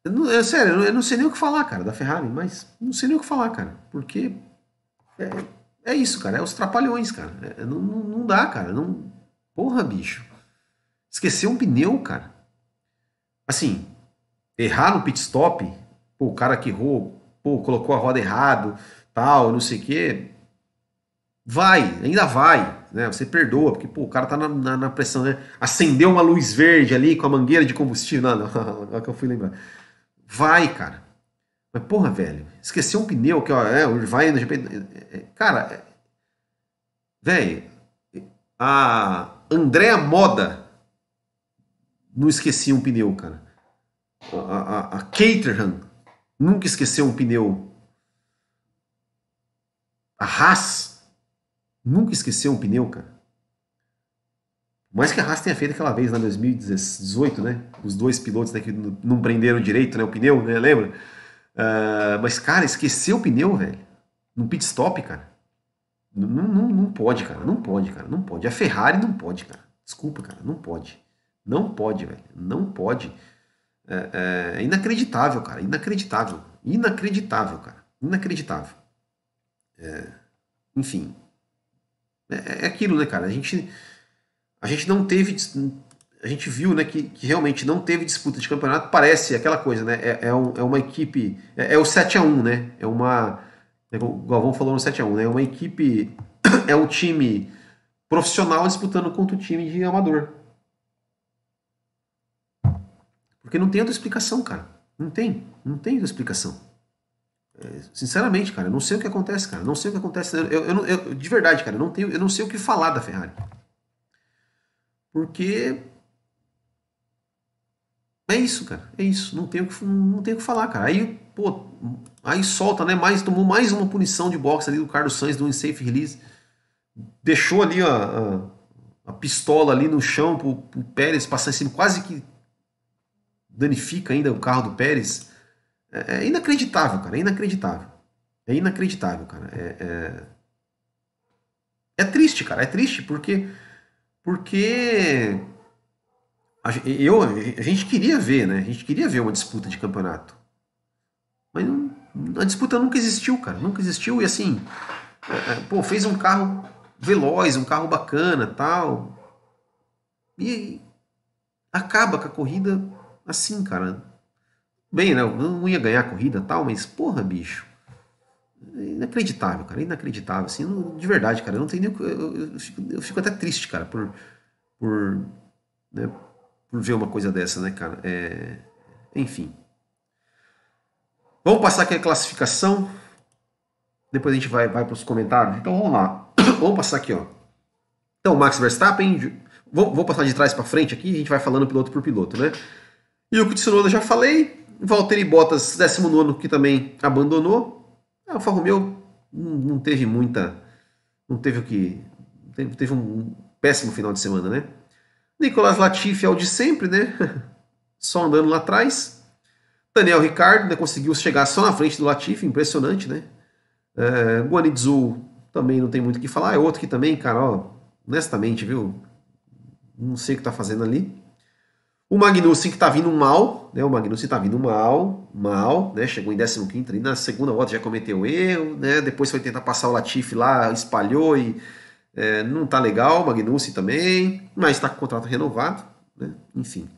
eu não, é sério, eu não sei nem o que falar, cara, da Ferrari, mas não sei nem o que falar, cara, porque é, é isso, cara, é os trapalhões, cara. É, não, não, não, dá, cara. Não, porra, bicho. Esquecer um pneu, cara. Assim, errar no pit stop, pô, o cara que errou, pô, colocou a roda errado, tal, não sei o quê. Vai, ainda vai, né? Você perdoa, porque pô, o cara tá na, na, na pressão, né? Acendeu uma luz verde ali com a mangueira de combustível. Não, não, é que eu fui lembrar. Vai, cara. Mas, porra, velho, esqueceu um pneu que, ó, é, vai no GP. É, é, cara, é, velho, a Andréa Moda não esquecia um pneu, cara. A, a, a Caterham nunca esqueceu um pneu. A Haas nunca esqueceu um pneu, cara. Mais que a Haas tenha feito aquela vez, em 2018, né? Os dois pilotos né, que não prenderam direito né, o pneu, né? Lembra? Uh, mas, cara, esqueceu o pneu, velho. No pit stop, cara. Não, não, não pode, cara. Não pode, cara. Não pode. A Ferrari não pode, cara. Desculpa, cara. Não pode. Não pode, velho. Não pode. É, é inacreditável, cara. Inacreditável. Inacreditável, cara. Inacreditável. É, enfim. É, é aquilo, né, cara? A gente a gente não teve a gente viu né, que, que, realmente não teve disputa de campeonato, parece aquela coisa, né? É, é, um, é uma equipe. É, é, o 7 a 1 né? É uma. É o Galvão falou no 7 a 1 né? É uma equipe. É um time profissional disputando contra o time de amador. Porque não tem outra explicação, cara. Não tem. Não tem outra explicação. É, sinceramente, cara, eu não sei o que acontece, cara. Não sei o que acontece. Eu, eu, eu, de verdade, cara, eu não, tenho, eu não sei o que falar da Ferrari. Porque é isso, cara. É isso. Não tenho que, não tenho que falar, cara. Aí, pô, aí solta, né? Mais, tomou mais uma punição de boxe ali do Carlos Sainz do unsafe release. Deixou ali a, a, a pistola ali no chão pro, pro Pérez passar em cima, quase que danifica ainda o carro do Pérez. É, é inacreditável, cara. É inacreditável. É inacreditável, cara. É, é, é triste, cara. É triste porque. Porque a, eu, a gente queria ver, né? A gente queria ver uma disputa de campeonato. Mas não, a disputa nunca existiu, cara. Nunca existiu. E assim, é, é, pô, fez um carro veloz, um carro bacana tal. E acaba com a corrida assim, cara. Bem, né? Eu não ia ganhar a corrida tal, mas porra, bicho. Inacreditável, cara. Inacreditável. Assim, de verdade, cara. Eu não tenho nem. Eu, eu, fico, eu fico até triste, cara, por. por né, por ver uma coisa dessa, né, cara? É... Enfim. Vamos passar aqui a classificação. Depois a gente vai, vai para os comentários. Então vamos lá. vamos passar aqui, ó. Então, Max Verstappen. Vou, vou passar de trás para frente aqui. A gente vai falando piloto por piloto, né? E o Tsunoda já falei. Valtteri Bottas, 19, que também abandonou. A Alfa Romeo não teve muita. Não teve o que. Teve, teve um péssimo final de semana, né? Nicolas Latifi é o de sempre, né? Só andando lá atrás. Daniel Ricardo né, conseguiu chegar só na frente do Latifi, impressionante, né? É, Guanizu também não tem muito o que falar, é outro que também, cara, ó, honestamente, viu? Não sei o que tá fazendo ali. O Magnussen que tá vindo mal, né? O Magnussen tá vindo mal, mal, né? Chegou em 15 ali na segunda volta já cometeu erro, né? Depois foi tentar passar o Latifi lá, espalhou e é, não tá legal, Magnussen também, mas está com o contrato renovado, né? enfim.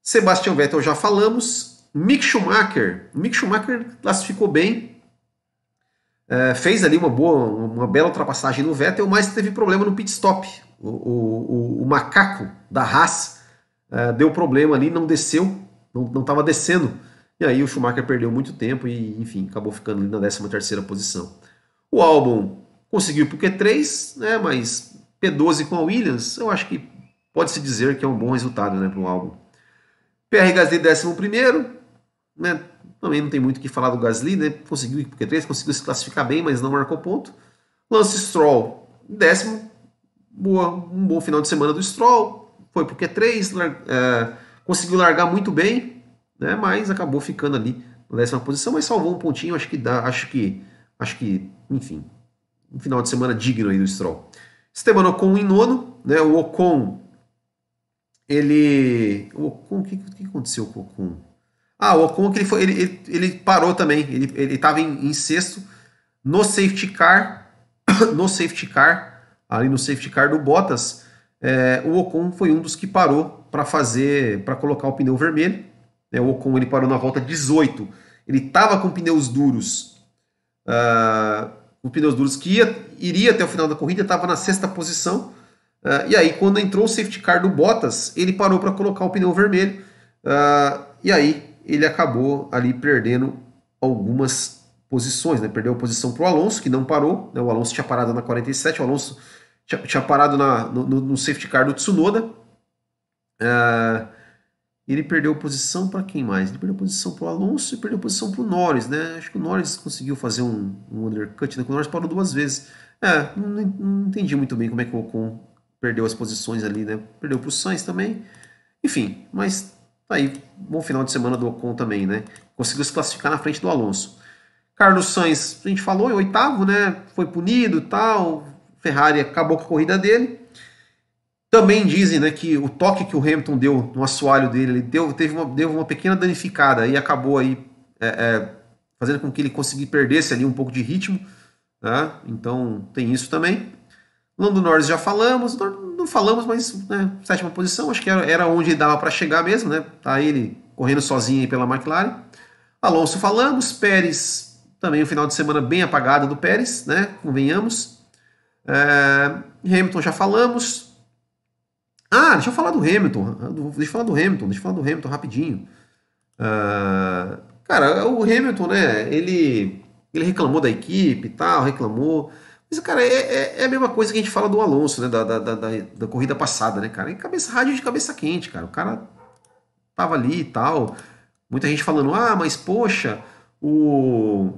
Sebastian Vettel já falamos. Mick Schumacher, Mick Schumacher classificou bem, é, fez ali uma boa, uma bela ultrapassagem no Vettel, mas teve problema no pit stop. O, o, o, o macaco da Haas é, deu problema ali, não desceu, não estava descendo. E aí o Schumacher perdeu muito tempo e, enfim, acabou ficando ali na 13 terceira posição. O álbum Conseguiu pro Q3, né, mas P12 com a Williams, eu acho que pode-se dizer que é um bom resultado né, para um álbum. PR Gasly 11, né, também não tem muito o que falar do Gasly, né, conseguiu ir pro Q3, conseguiu se classificar bem, mas não marcou ponto. Lance Stroll, décimo, boa, um bom final de semana do Stroll, foi pro Q3, é, conseguiu largar muito bem, né, mas acabou ficando ali na décima posição, mas salvou um pontinho, acho que dá, acho que, acho que, enfim, um final de semana digno aí do Stroll. Esteban Ocon em nono, né? O Ocon, ele... O Ocon, o que, que aconteceu com o Ocon? Ah, o Ocon que ele, foi, ele, ele, ele parou também, ele estava em, em sexto, no safety car, no safety car, ali no safety car do Bottas, é, o Ocon foi um dos que parou para fazer, para colocar o pneu vermelho. Né? O Ocon ele parou na volta 18, ele estava com pneus duros, uh, com pneus duros, que ia, iria até o final da corrida, estava na sexta posição. Uh, e aí, quando entrou o safety car do Bottas, ele parou para colocar o pneu vermelho. Uh, e aí, ele acabou ali perdendo algumas posições. Né? Perdeu a posição para o Alonso, que não parou. Né? O Alonso tinha parado na 47, o Alonso tinha, tinha parado na, no, no, safety car do Tsunoda. Uh, ele perdeu posição para quem mais? Ele perdeu posição para o Alonso e perdeu posição para o Norris, né? Acho que o Norris conseguiu fazer um, um undercut, né? O Norris parou duas vezes. É, não, não, entendi muito bem como é que o Ocon perdeu as posições ali, né? Perdeu para o Sainz também. Enfim, mas tá aí, bom final de semana do Ocon também, né? Conseguiu se classificar na frente do Alonso. Carlos Sainz, a gente falou, em oitavo, né? Foi punido tal. Ferrari acabou com a corrida dele. Também dizem né, que o toque que o Hamilton deu no assoalho dele, ele deu, teve uma, deu uma pequena danificada e acabou aí é, é, fazendo com que ele conseguisse perdesse ali um pouco de ritmo. Né? Então tem isso também. Lando Norris já falamos, não falamos, mas né, sétima posição, acho que era, era onde dava para chegar mesmo, né? Tá ele correndo sozinho aí pela McLaren. Alonso falamos, Pérez também um final de semana bem apagado do Pérez, né? Convenhamos. É, Hamilton já falamos. Ah, deixa eu falar do Hamilton. Deixa eu falar do Hamilton, deixa eu falar do Hamilton rapidinho. Uh, cara, o Hamilton, né? Ele, ele reclamou da equipe e tal, reclamou. Mas, cara, é, é, é, a mesma coisa que a gente fala do Alonso, né? Da, da, da, da corrida passada, né, cara? cabeça, rádio de cabeça quente, cara. O cara tava ali e tal. Muita gente falando, ah, mas poxa, o.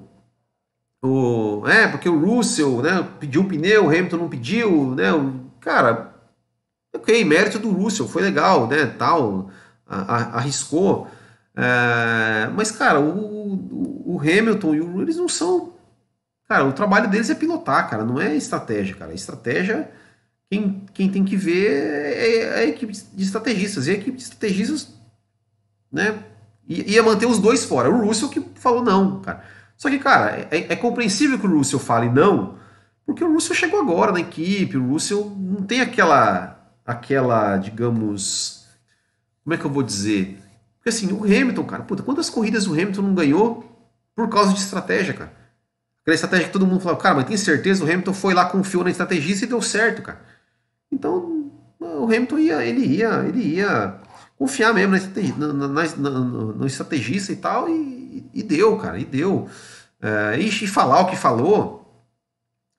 o é, porque o Russell né, pediu pneu, o Hamilton não pediu, né? O, cara, ok, mérito do Russell, foi legal, né? Tal, a, a, arriscou. É, mas, cara, o, o, o Hamilton e o eles não são Cara, o trabalho deles é pilotar, cara, não é estratégia, cara. Estratégia, quem, quem tem que ver é, é a equipe de estrategistas. E a equipe de estrategistas, né, ia manter os dois fora. O Russell que falou não, cara. Só que, cara, é, é compreensível que o Russell fale não, porque o Russell chegou agora na equipe, o Russell não tem aquela, aquela, digamos, como é que eu vou dizer? Porque assim, o Hamilton, cara, puta, quantas corridas o Hamilton não ganhou por causa de estratégia, cara? Aquela estratégia que todo mundo falava, cara, mas tem certeza? O Hamilton foi lá, confiou na estrategista e deu certo, cara. Então, o Hamilton ia, ele ia, ele ia confiar mesmo na, na, na, no estrategista e tal, e, e, deu, cara, e deu. É, e, e, falar o que falou,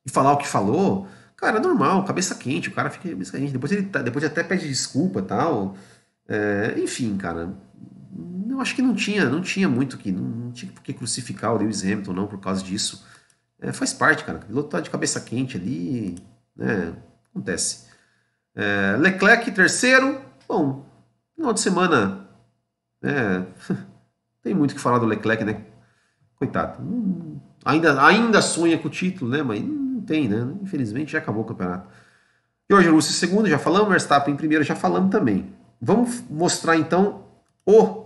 e falar o que falou, cara, é normal, cabeça quente, o cara fica cabeça quente. Depois ele, tá, depois ele até pede desculpa e tal. É, enfim, cara, eu acho que não tinha, não tinha muito que, não, não tinha por que crucificar o Lewis Hamilton, não, por causa disso. É, faz parte, cara. O piloto tá de cabeça quente ali, né? Acontece. É, Leclerc, terceiro. Bom, final de semana. É, tem muito que falar do Leclerc, né? Coitado. Ainda, ainda sonha com o título, né? Mas não tem, né? Infelizmente já acabou o campeonato. George Russell segundo, já falamos. Verstappen primeiro, já falamos também. Vamos mostrar então o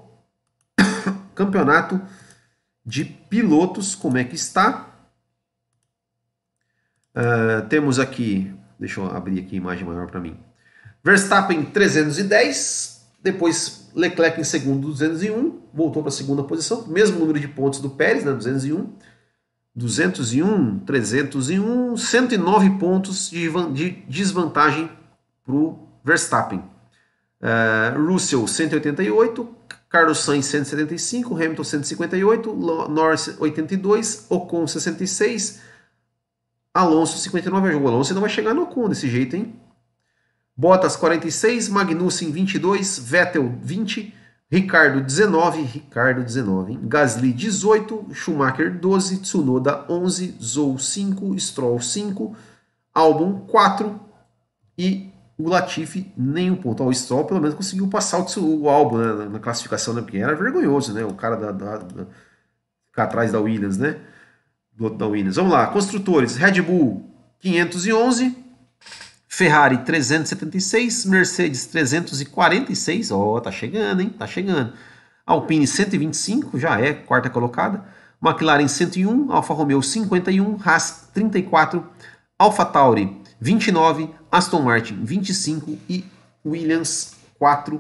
campeonato de pilotos, como é que está. Uh, temos aqui, deixa eu abrir aqui a imagem maior para mim. Verstappen 310, depois Leclerc em segundo 201, voltou para a segunda posição, mesmo número de pontos do Pérez, né, 201. 201, 301, 109 pontos de, de desvantagem para o Verstappen. Uh, Russell 188, Carlos Sainz 175, Hamilton 158, Norris 82, Ocon 66, Alonso 59 jogo. Alonso não vai chegar no Ocon desse jeito, hein? Bottas 46, Magnussen 22, Vettel 20, Ricardo 19, Ricardo 19, hein? Gasly 18, Schumacher 12, Tsunoda 11, Zou 5, Stroll 5, Albon 4 e o Latifi nem um ponto. O Stroll pelo menos conseguiu passar o, o Albon né, na, classificação, né? Porque era vergonhoso, né? O cara da, da, da ficar atrás da Williams, né? do, da Williams. Vamos lá, construtores: Red Bull 511, Ferrari 376, Mercedes 346, ó, oh, tá chegando, hein? Tá chegando. Alpine 125, já é quarta colocada. McLaren 101, Alfa Romeo 51, Haas 34, Alfa Tauri 29, Aston Martin 25 e Williams 4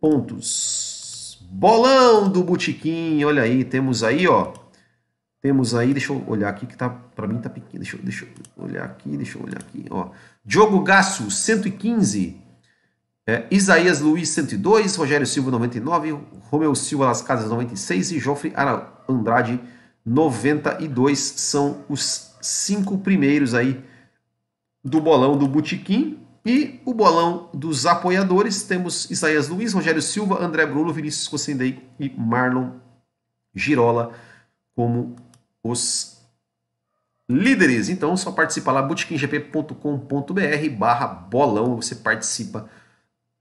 pontos. Bolão do Botequim, olha aí, temos aí, ó, temos aí, deixa eu olhar aqui que tá, para mim tá pequeno. Deixa eu, deixa eu olhar aqui, deixa eu olhar aqui, ó. Diogo Gasso, 115. É, Isaías Luiz, 102. Rogério Silva, 99. Romeu Silva Las Casas, 96. E Joffre Andrade, 92. São os cinco primeiros aí do bolão do Butiquim. E o bolão dos apoiadores, temos Isaías Luiz, Rogério Silva, André Bruno, Vinícius Cocendei e Marlon Girola como os líderes. Então, só participa lá, botequimgp.com.br barra bolão, você participa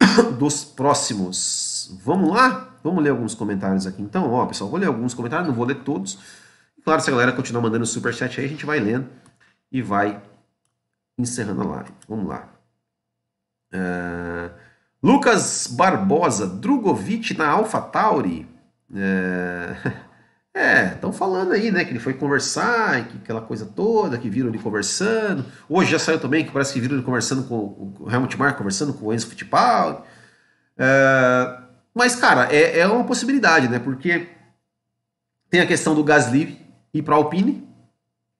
dos próximos. Vamos lá? Vamos ler alguns comentários aqui então. Ó, pessoal, vou ler alguns comentários, não vou ler todos. Claro, se a galera continuar mandando superchat aí, a gente vai lendo e vai encerrando a live. Vamos lá. Uh, Lucas Barbosa, Drogovic na AlphaTauri. Uh, É, estão falando aí, né, que ele foi conversar, que aquela coisa toda, que viram ele conversando. Hoje já saiu também que parece que viram ele conversando com o Helmut Marko, conversando com o Enzo Fittipaldi. É, mas, cara, é, é uma possibilidade, né, porque tem a questão do Gasly ir para Alpine.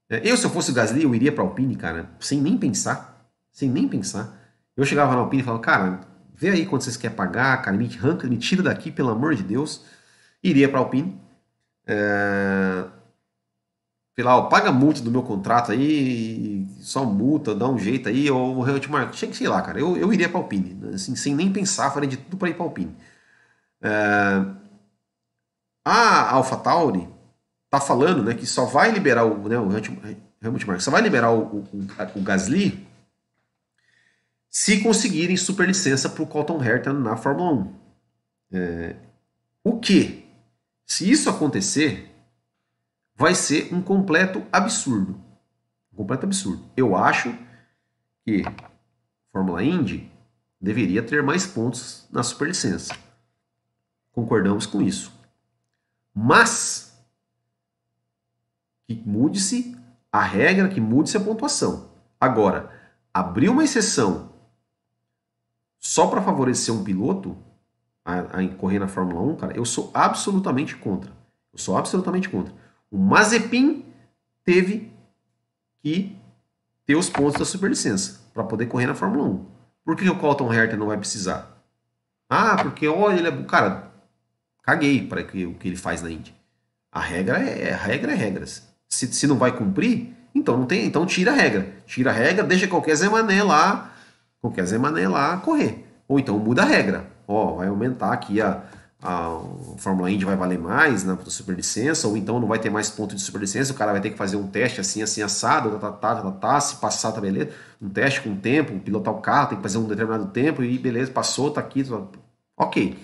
É, eu, se eu fosse o Gasly, eu iria para Alpine, cara, sem nem pensar, sem nem pensar. Eu chegava na Alpine e falava, cara, vê aí quanto vocês querem pagar, cara, me arranca, me tira daqui, pelo amor de Deus. Iria para Alpine é... Sei lá, paga a multa do meu contrato aí, só multa, dá um jeito aí, ou o Helmut Marko. Chega, sei lá, cara, eu, eu iria para Alpine, né? assim, sem nem pensar, faria de tudo para ir para Alpine. É... A AlphaTauri tá falando né, que só vai liberar o, né, o Helmut Marko, só vai liberar o, o, o Gasly se conseguirem superlicença para o Colton Herta na Fórmula 1. É... O que se isso acontecer, vai ser um completo absurdo. Um completo absurdo. Eu acho que Fórmula Indy deveria ter mais pontos na superlicença. Concordamos com isso. Mas que mude-se a regra, que mude-se a pontuação. Agora, abrir uma exceção só para favorecer um piloto, a, a correr na Fórmula 1, cara, eu sou absolutamente contra. Eu sou absolutamente contra. O Mazepin teve que ter os pontos da superlicença para poder correr na Fórmula 1. Por que o Colton Herter não vai precisar? Ah, porque olha, ele é. Cara, caguei para o que ele faz na Indy. A regra é, a regra é regras. Se, se não vai cumprir, então não tem, então tira a regra. Tira a regra, deixa qualquer Zé Mané lá, qualquer Zé Mané lá correr. Ou então muda a regra ó, vai aumentar aqui a, a Fórmula Indy vai valer mais na superlicença, ou então não vai ter mais ponto de superlicença, o cara vai ter que fazer um teste assim, assim, assado, tá, tá, tá, tá, se passar, tá beleza, um teste com tempo, pilotar o carro, tem que fazer um determinado tempo, e beleza, passou, tá aqui, tá... ok.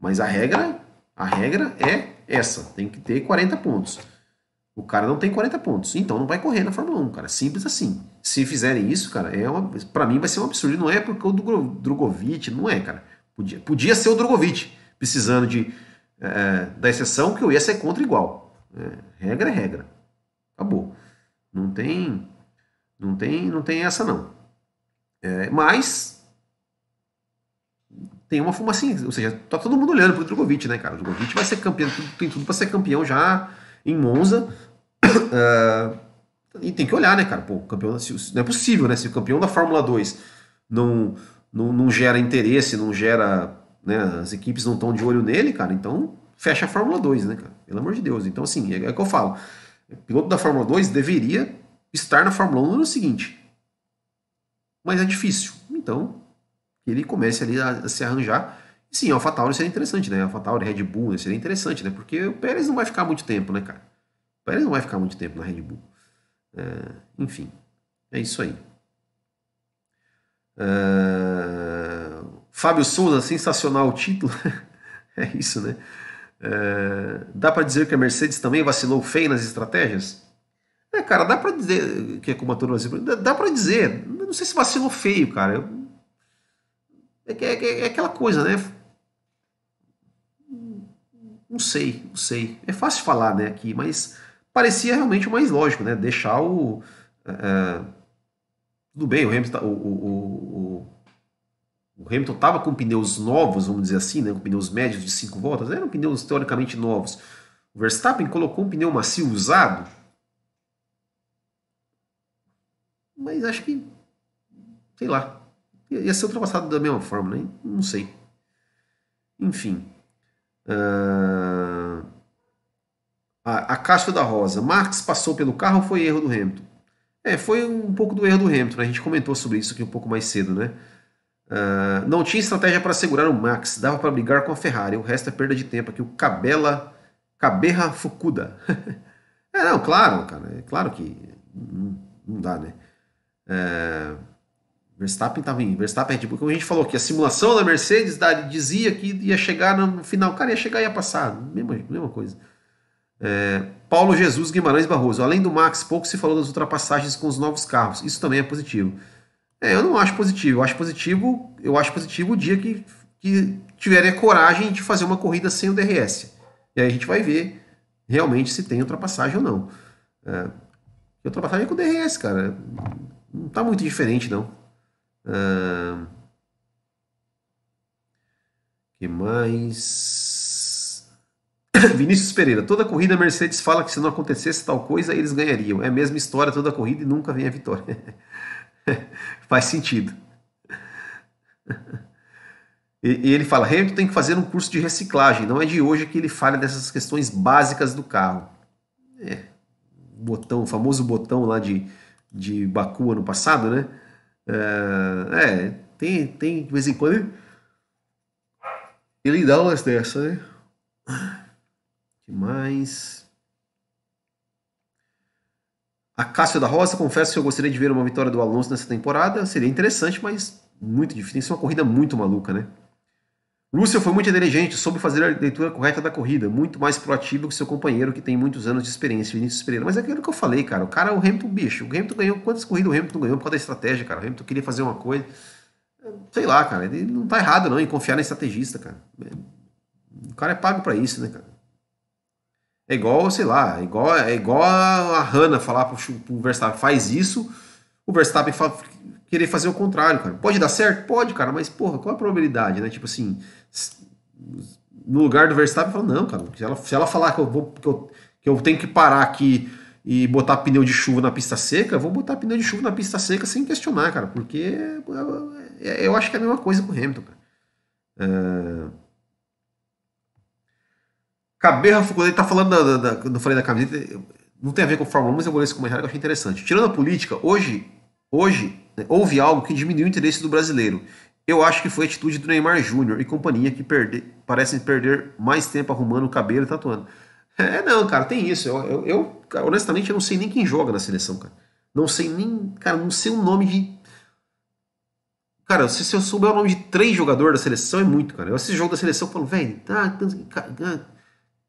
Mas a regra, a regra é essa, tem que ter 40 pontos. O cara não tem 40 pontos, então não vai correr na Fórmula 1, cara. Simples assim. Se fizerem isso, cara, é uma, para mim vai ser um absurdo. Não é porque o Drogovic, não é, cara. Podia, podia ser o Drogovic, precisando de, é, da exceção, que eu ia ser contra igual. É, regra é regra. Acabou. Não tem, não tem, não tem essa não. É, mas tem uma fumacinha, ou seja, tá todo mundo olhando pro Drogovic, né, cara? O Drogovic vai ser campeão, tem tudo para ser campeão já em Monza. Uh, e tem que olhar, né, cara? Pô, campeão, não é possível, né? Se o campeão da Fórmula 2 não, não, não gera interesse, não gera. Né, as equipes não estão de olho nele, cara, então fecha a Fórmula 2, né, cara? Pelo amor de Deus. Então, assim, é, é o que eu falo. O piloto da Fórmula 2 deveria estar na Fórmula 1 no ano seguinte. Mas é difícil. Então, ele comece ali a, a se arranjar. E sim, AlphaTauri seria interessante, né? AlphaTauri, Red Bull, né? seria interessante, né? Porque o Pérez não vai ficar muito tempo, né, cara? O Pérez não vai ficar muito tempo na Red Bull. É, enfim, é isso aí. Uh, Fábio Souza, sensacional o título. é isso, né? Uh, dá para dizer que a Mercedes também vacilou feio nas estratégias? É, cara, dá para dizer que é como a turma dá, dá para dizer. Não sei se vacilou feio, cara. Eu, é, é, é, aquela coisa, né? Não sei, não sei. É fácil falar, né, aqui, mas parecia realmente o mais lógico, né? Deixar o. Uh, tudo bem, o Hamilton, o, o, o, o Hamilton estava com pneus novos, vamos dizer assim, né, com pneus médios de 5 voltas, eram pneus teoricamente novos. O Verstappen colocou um pneu macio usado, mas acho que, sei lá, ia ser ultrapassado da mesma forma, né? Não sei. Enfim. Uh... A, a da Rosa. Marx passou pelo carro foi erro do Hamilton? É, foi um pouco do erro do Hamilton, né? a gente comentou sobre isso aqui um pouco mais cedo, né? Uh, não tinha estratégia para segurar o Max, dava para brigar com a Ferrari, o resto é perda de tempo aqui, o Cabela, Caberra Fukuda. é, não, claro, cara, é claro que não, não dá, né? É, Verstappen estava em Verstappen, tipo, como a gente falou que a simulação da Mercedes dizia que ia chegar no final, cara, ia chegar e ia passar, mesma, mesma coisa. É, Paulo Jesus Guimarães Barroso. Além do Max, pouco se falou das ultrapassagens com os novos carros. Isso também é positivo. É, eu não acho positivo. Eu acho positivo, eu acho positivo o dia que, que tiverem a coragem de fazer uma corrida sem o DRS. E aí a gente vai ver realmente se tem ultrapassagem ou não. É, ultrapassagem é com o DRS, cara. Não está muito diferente, não. Uh, que mais? Vinícius Pereira. Toda corrida a Mercedes fala que se não acontecesse tal coisa, eles ganhariam. É a mesma história toda corrida e nunca vem a vitória. Faz sentido. E, ele fala: Hamilton tem que fazer um curso de reciclagem. Não é de hoje que ele fala dessas questões básicas do carro. É, botão, o famoso botão lá de, de Baku ano passado, né? É, é, tem, tem de vez em quando ele dá umas dessas, né? Que mais? A Cássio da Rosa, confesso que eu gostaria de ver uma vitória do Alonso nessa temporada. Seria interessante, mas muito difícil. Isso é uma corrida muito maluca, né? Lúcio foi muito inteligente, soube fazer a leitura correta da corrida, muito mais proativo que seu companheiro que tem muitos anos de experiência, Vinícius Pereira. Mas é aquilo que eu falei, cara. O cara é o Hamilton bicho. O Hamilton ganhou quantas corridas o Hamilton ganhou por causa da estratégia, cara. O Hamilton queria fazer uma coisa. Sei lá, cara. Ele não tá errado, não, em confiar na estrategista, cara. O cara é pago para isso, né, cara? É igual, sei lá, é igual, é igual a Hanna falar pro, pro Verstappen, faz isso, o Verstappen querer fazer o contrário, cara. Pode dar certo? Pode, cara, mas porra, qual a probabilidade, né? Tipo assim, no lugar do Verstappen, fala, não, cara, se ela, se ela falar que eu, vou, que, eu, que eu tenho que parar aqui e botar pneu de chuva na pista seca, eu vou botar pneu de chuva na pista seca sem questionar, cara, porque eu, eu acho que é a mesma coisa com o Hamilton, cara. É... Caberra Foucault, tá falando da, da, da, falei da camiseta, não tem a ver com Fórmula 1, mas eu vou ler esse comentário que eu achei interessante. Tirando a política, hoje, hoje né, houve algo que diminuiu o interesse do brasileiro. Eu acho que foi a atitude do Neymar Júnior e companhia que perde, parecem perder mais tempo arrumando o cabelo e tatuando. É, não, cara, tem isso. Eu, eu, eu honestamente, eu não sei nem quem joga na seleção, cara. Não sei nem, cara, não sei o nome de. Cara, se, se eu souber o nome de três jogadores da seleção, é muito, cara. Eu assisto jogo da seleção e falo, velho, tá, tá,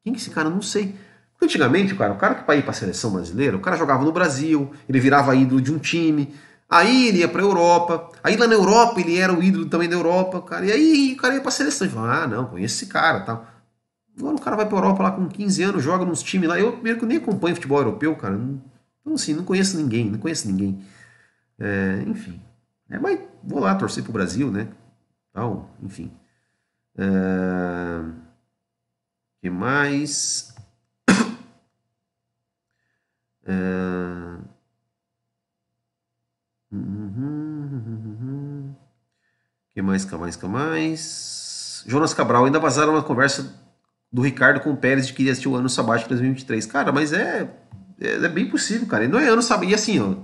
quem que é esse cara? Não sei. Antigamente, cara, o cara que para ir para seleção brasileira, o cara jogava no Brasil, ele virava ídolo de um time, Aí ele ia para Europa. Aí lá na Europa ele era o ídolo também da Europa, cara. E aí o cara ia para seleção. E falava, ah, não, conheço esse cara tal. Agora o cara vai para Europa lá com 15 anos, joga nos times lá. Eu primeiro que nem acompanho futebol europeu, cara. Então, assim, não conheço ninguém, não conheço ninguém. É, enfim. É, mas vou lá torcer pro Brasil, né? Tal, enfim. É, que mais? É. Que mais, que mais, que mais? Jonas Cabral, ainda vazaram uma conversa do Ricardo com o Pérez de que ia assistir o ano sabático 2023. Cara, mas é, é, é, bem possível, cara. E não é ano sabático. E assim, ó.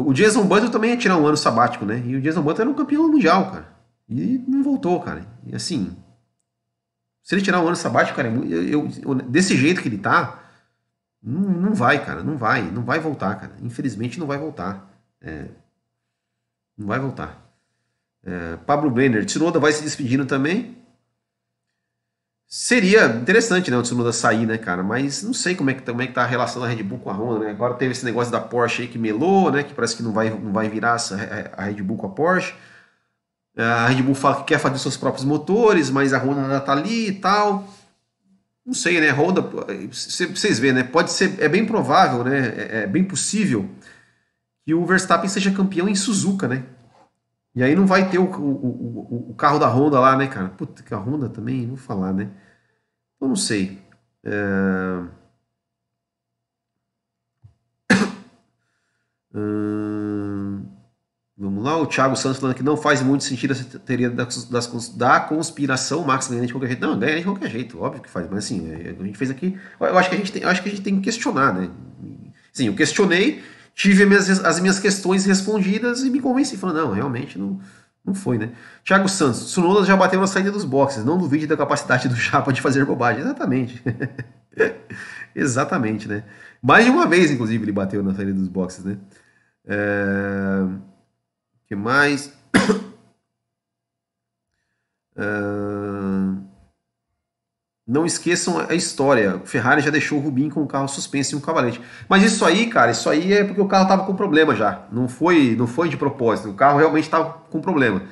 O Jason Button também ia tirar um ano sabático, né? E o Jason Button era um campeão mundial, cara. E não voltou, cara. E assim. Se ele tirar um ano sabático, cara, eu, eu, desse jeito que ele tá, não, não vai, cara. Não vai. Não vai voltar, cara. Infelizmente não vai voltar. É, não vai voltar. É, Pablo Brenner, Tsunoda vai se despedindo também. Seria interessante, né, o Tsunoda sair, né, cara? Mas não sei como é que, como é que tá a relação da Red Bull com a Honda, né? Agora teve esse negócio da Porsche aí que melou, né? Que parece que não vai, não vai virar essa, a Red Bull com a Porsche. A Red Bull fala que quer fazer seus próprios motores, mas a Honda ainda tá ali e tal. Não sei, né? Honda, vocês veem, né? Pode ser, é bem provável, né? É, é bem possível que o Verstappen seja campeão em Suzuka, né? E aí não vai ter o, o, o, o carro da Honda lá, né, cara? Puta, que a Honda também, vou falar, né? Eu não sei. É... Hum... Lá, o Thiago Santos falando que não faz muito sentido essa teoria das, das, da conspiração, Max ganha de qualquer jeito. Não, ganha de qualquer jeito, óbvio que faz, mas assim, é, a gente fez aqui. Eu acho que a gente tem, acho que a gente tem que questionar, né? Sim, eu questionei, tive minhas, as minhas questões respondidas e me convenci. Falando, não, realmente não, não foi, né? Thiago Santos, Tsunoda já bateu na saída dos boxes, não duvide da capacidade do Chapa de fazer bobagem. Exatamente. Exatamente, né? Mais de uma vez, inclusive, ele bateu na saída dos boxes, né? É... que mais? é... Não esqueçam a história. O Ferrari já deixou o Rubinho com o carro suspenso e um cavalete. Mas isso aí, cara, isso aí é porque o carro estava com problema já. Não foi, não foi de propósito. O carro realmente estava com problema.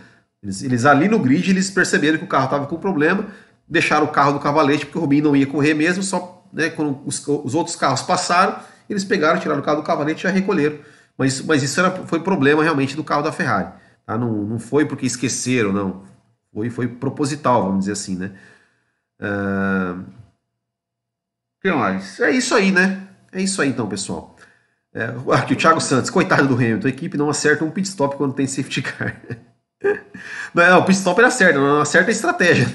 Eles, eles, ali no grid eles perceberam que o carro estava com problema, deixaram o carro do cavalete porque o Rubinho não ia correr mesmo, só né, quando os, os outros carros passaram, eles pegaram, tiraram o carro do cavalete e já recolheram. Mas, mas isso era, foi problema realmente do carro da Ferrari. Tá? Não, não foi porque esqueceram, não. Foi, foi proposital, vamos dizer assim, né? Uh... que mais? É isso aí, né? É isso aí então, pessoal. É, aqui o Thiago Santos, coitado do Hamilton, a equipe não acerta um pit stop quando tem safety car. não, o pit stop era certo, não acerta a estratégia.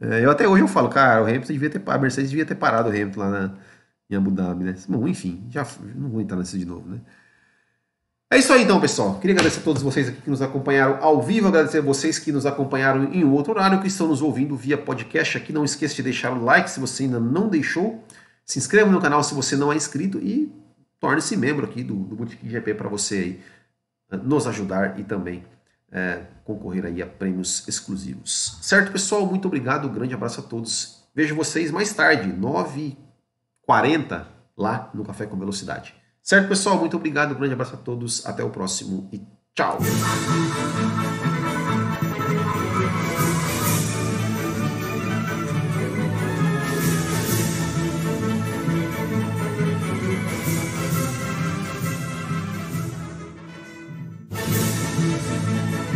É, eu até hoje eu falo, cara, o Hamilton devia ter, a Mercedes devia ter parado o Hamilton lá na, em Abu Dhabi, né? Bom, enfim, já não vou entrar nesse de novo, né? É isso aí então, pessoal. Queria agradecer a todos vocês aqui que nos acompanharam ao vivo, agradecer a vocês que nos acompanharam em outro horário, que estão nos ouvindo via podcast aqui. Não esqueça de deixar o like se você ainda não deixou. Se inscreva no canal se você não é inscrito e torne-se membro aqui do, do Boutique GP para você aí, eh, nos ajudar e também é, concorrer aí a prêmios exclusivos. Certo, pessoal? Muito obrigado. Um grande abraço a todos. Vejo vocês mais tarde, 9h40, lá no Café com Velocidade. Certo, pessoal? Muito obrigado. Um grande abraço a todos. Até o próximo e tchau.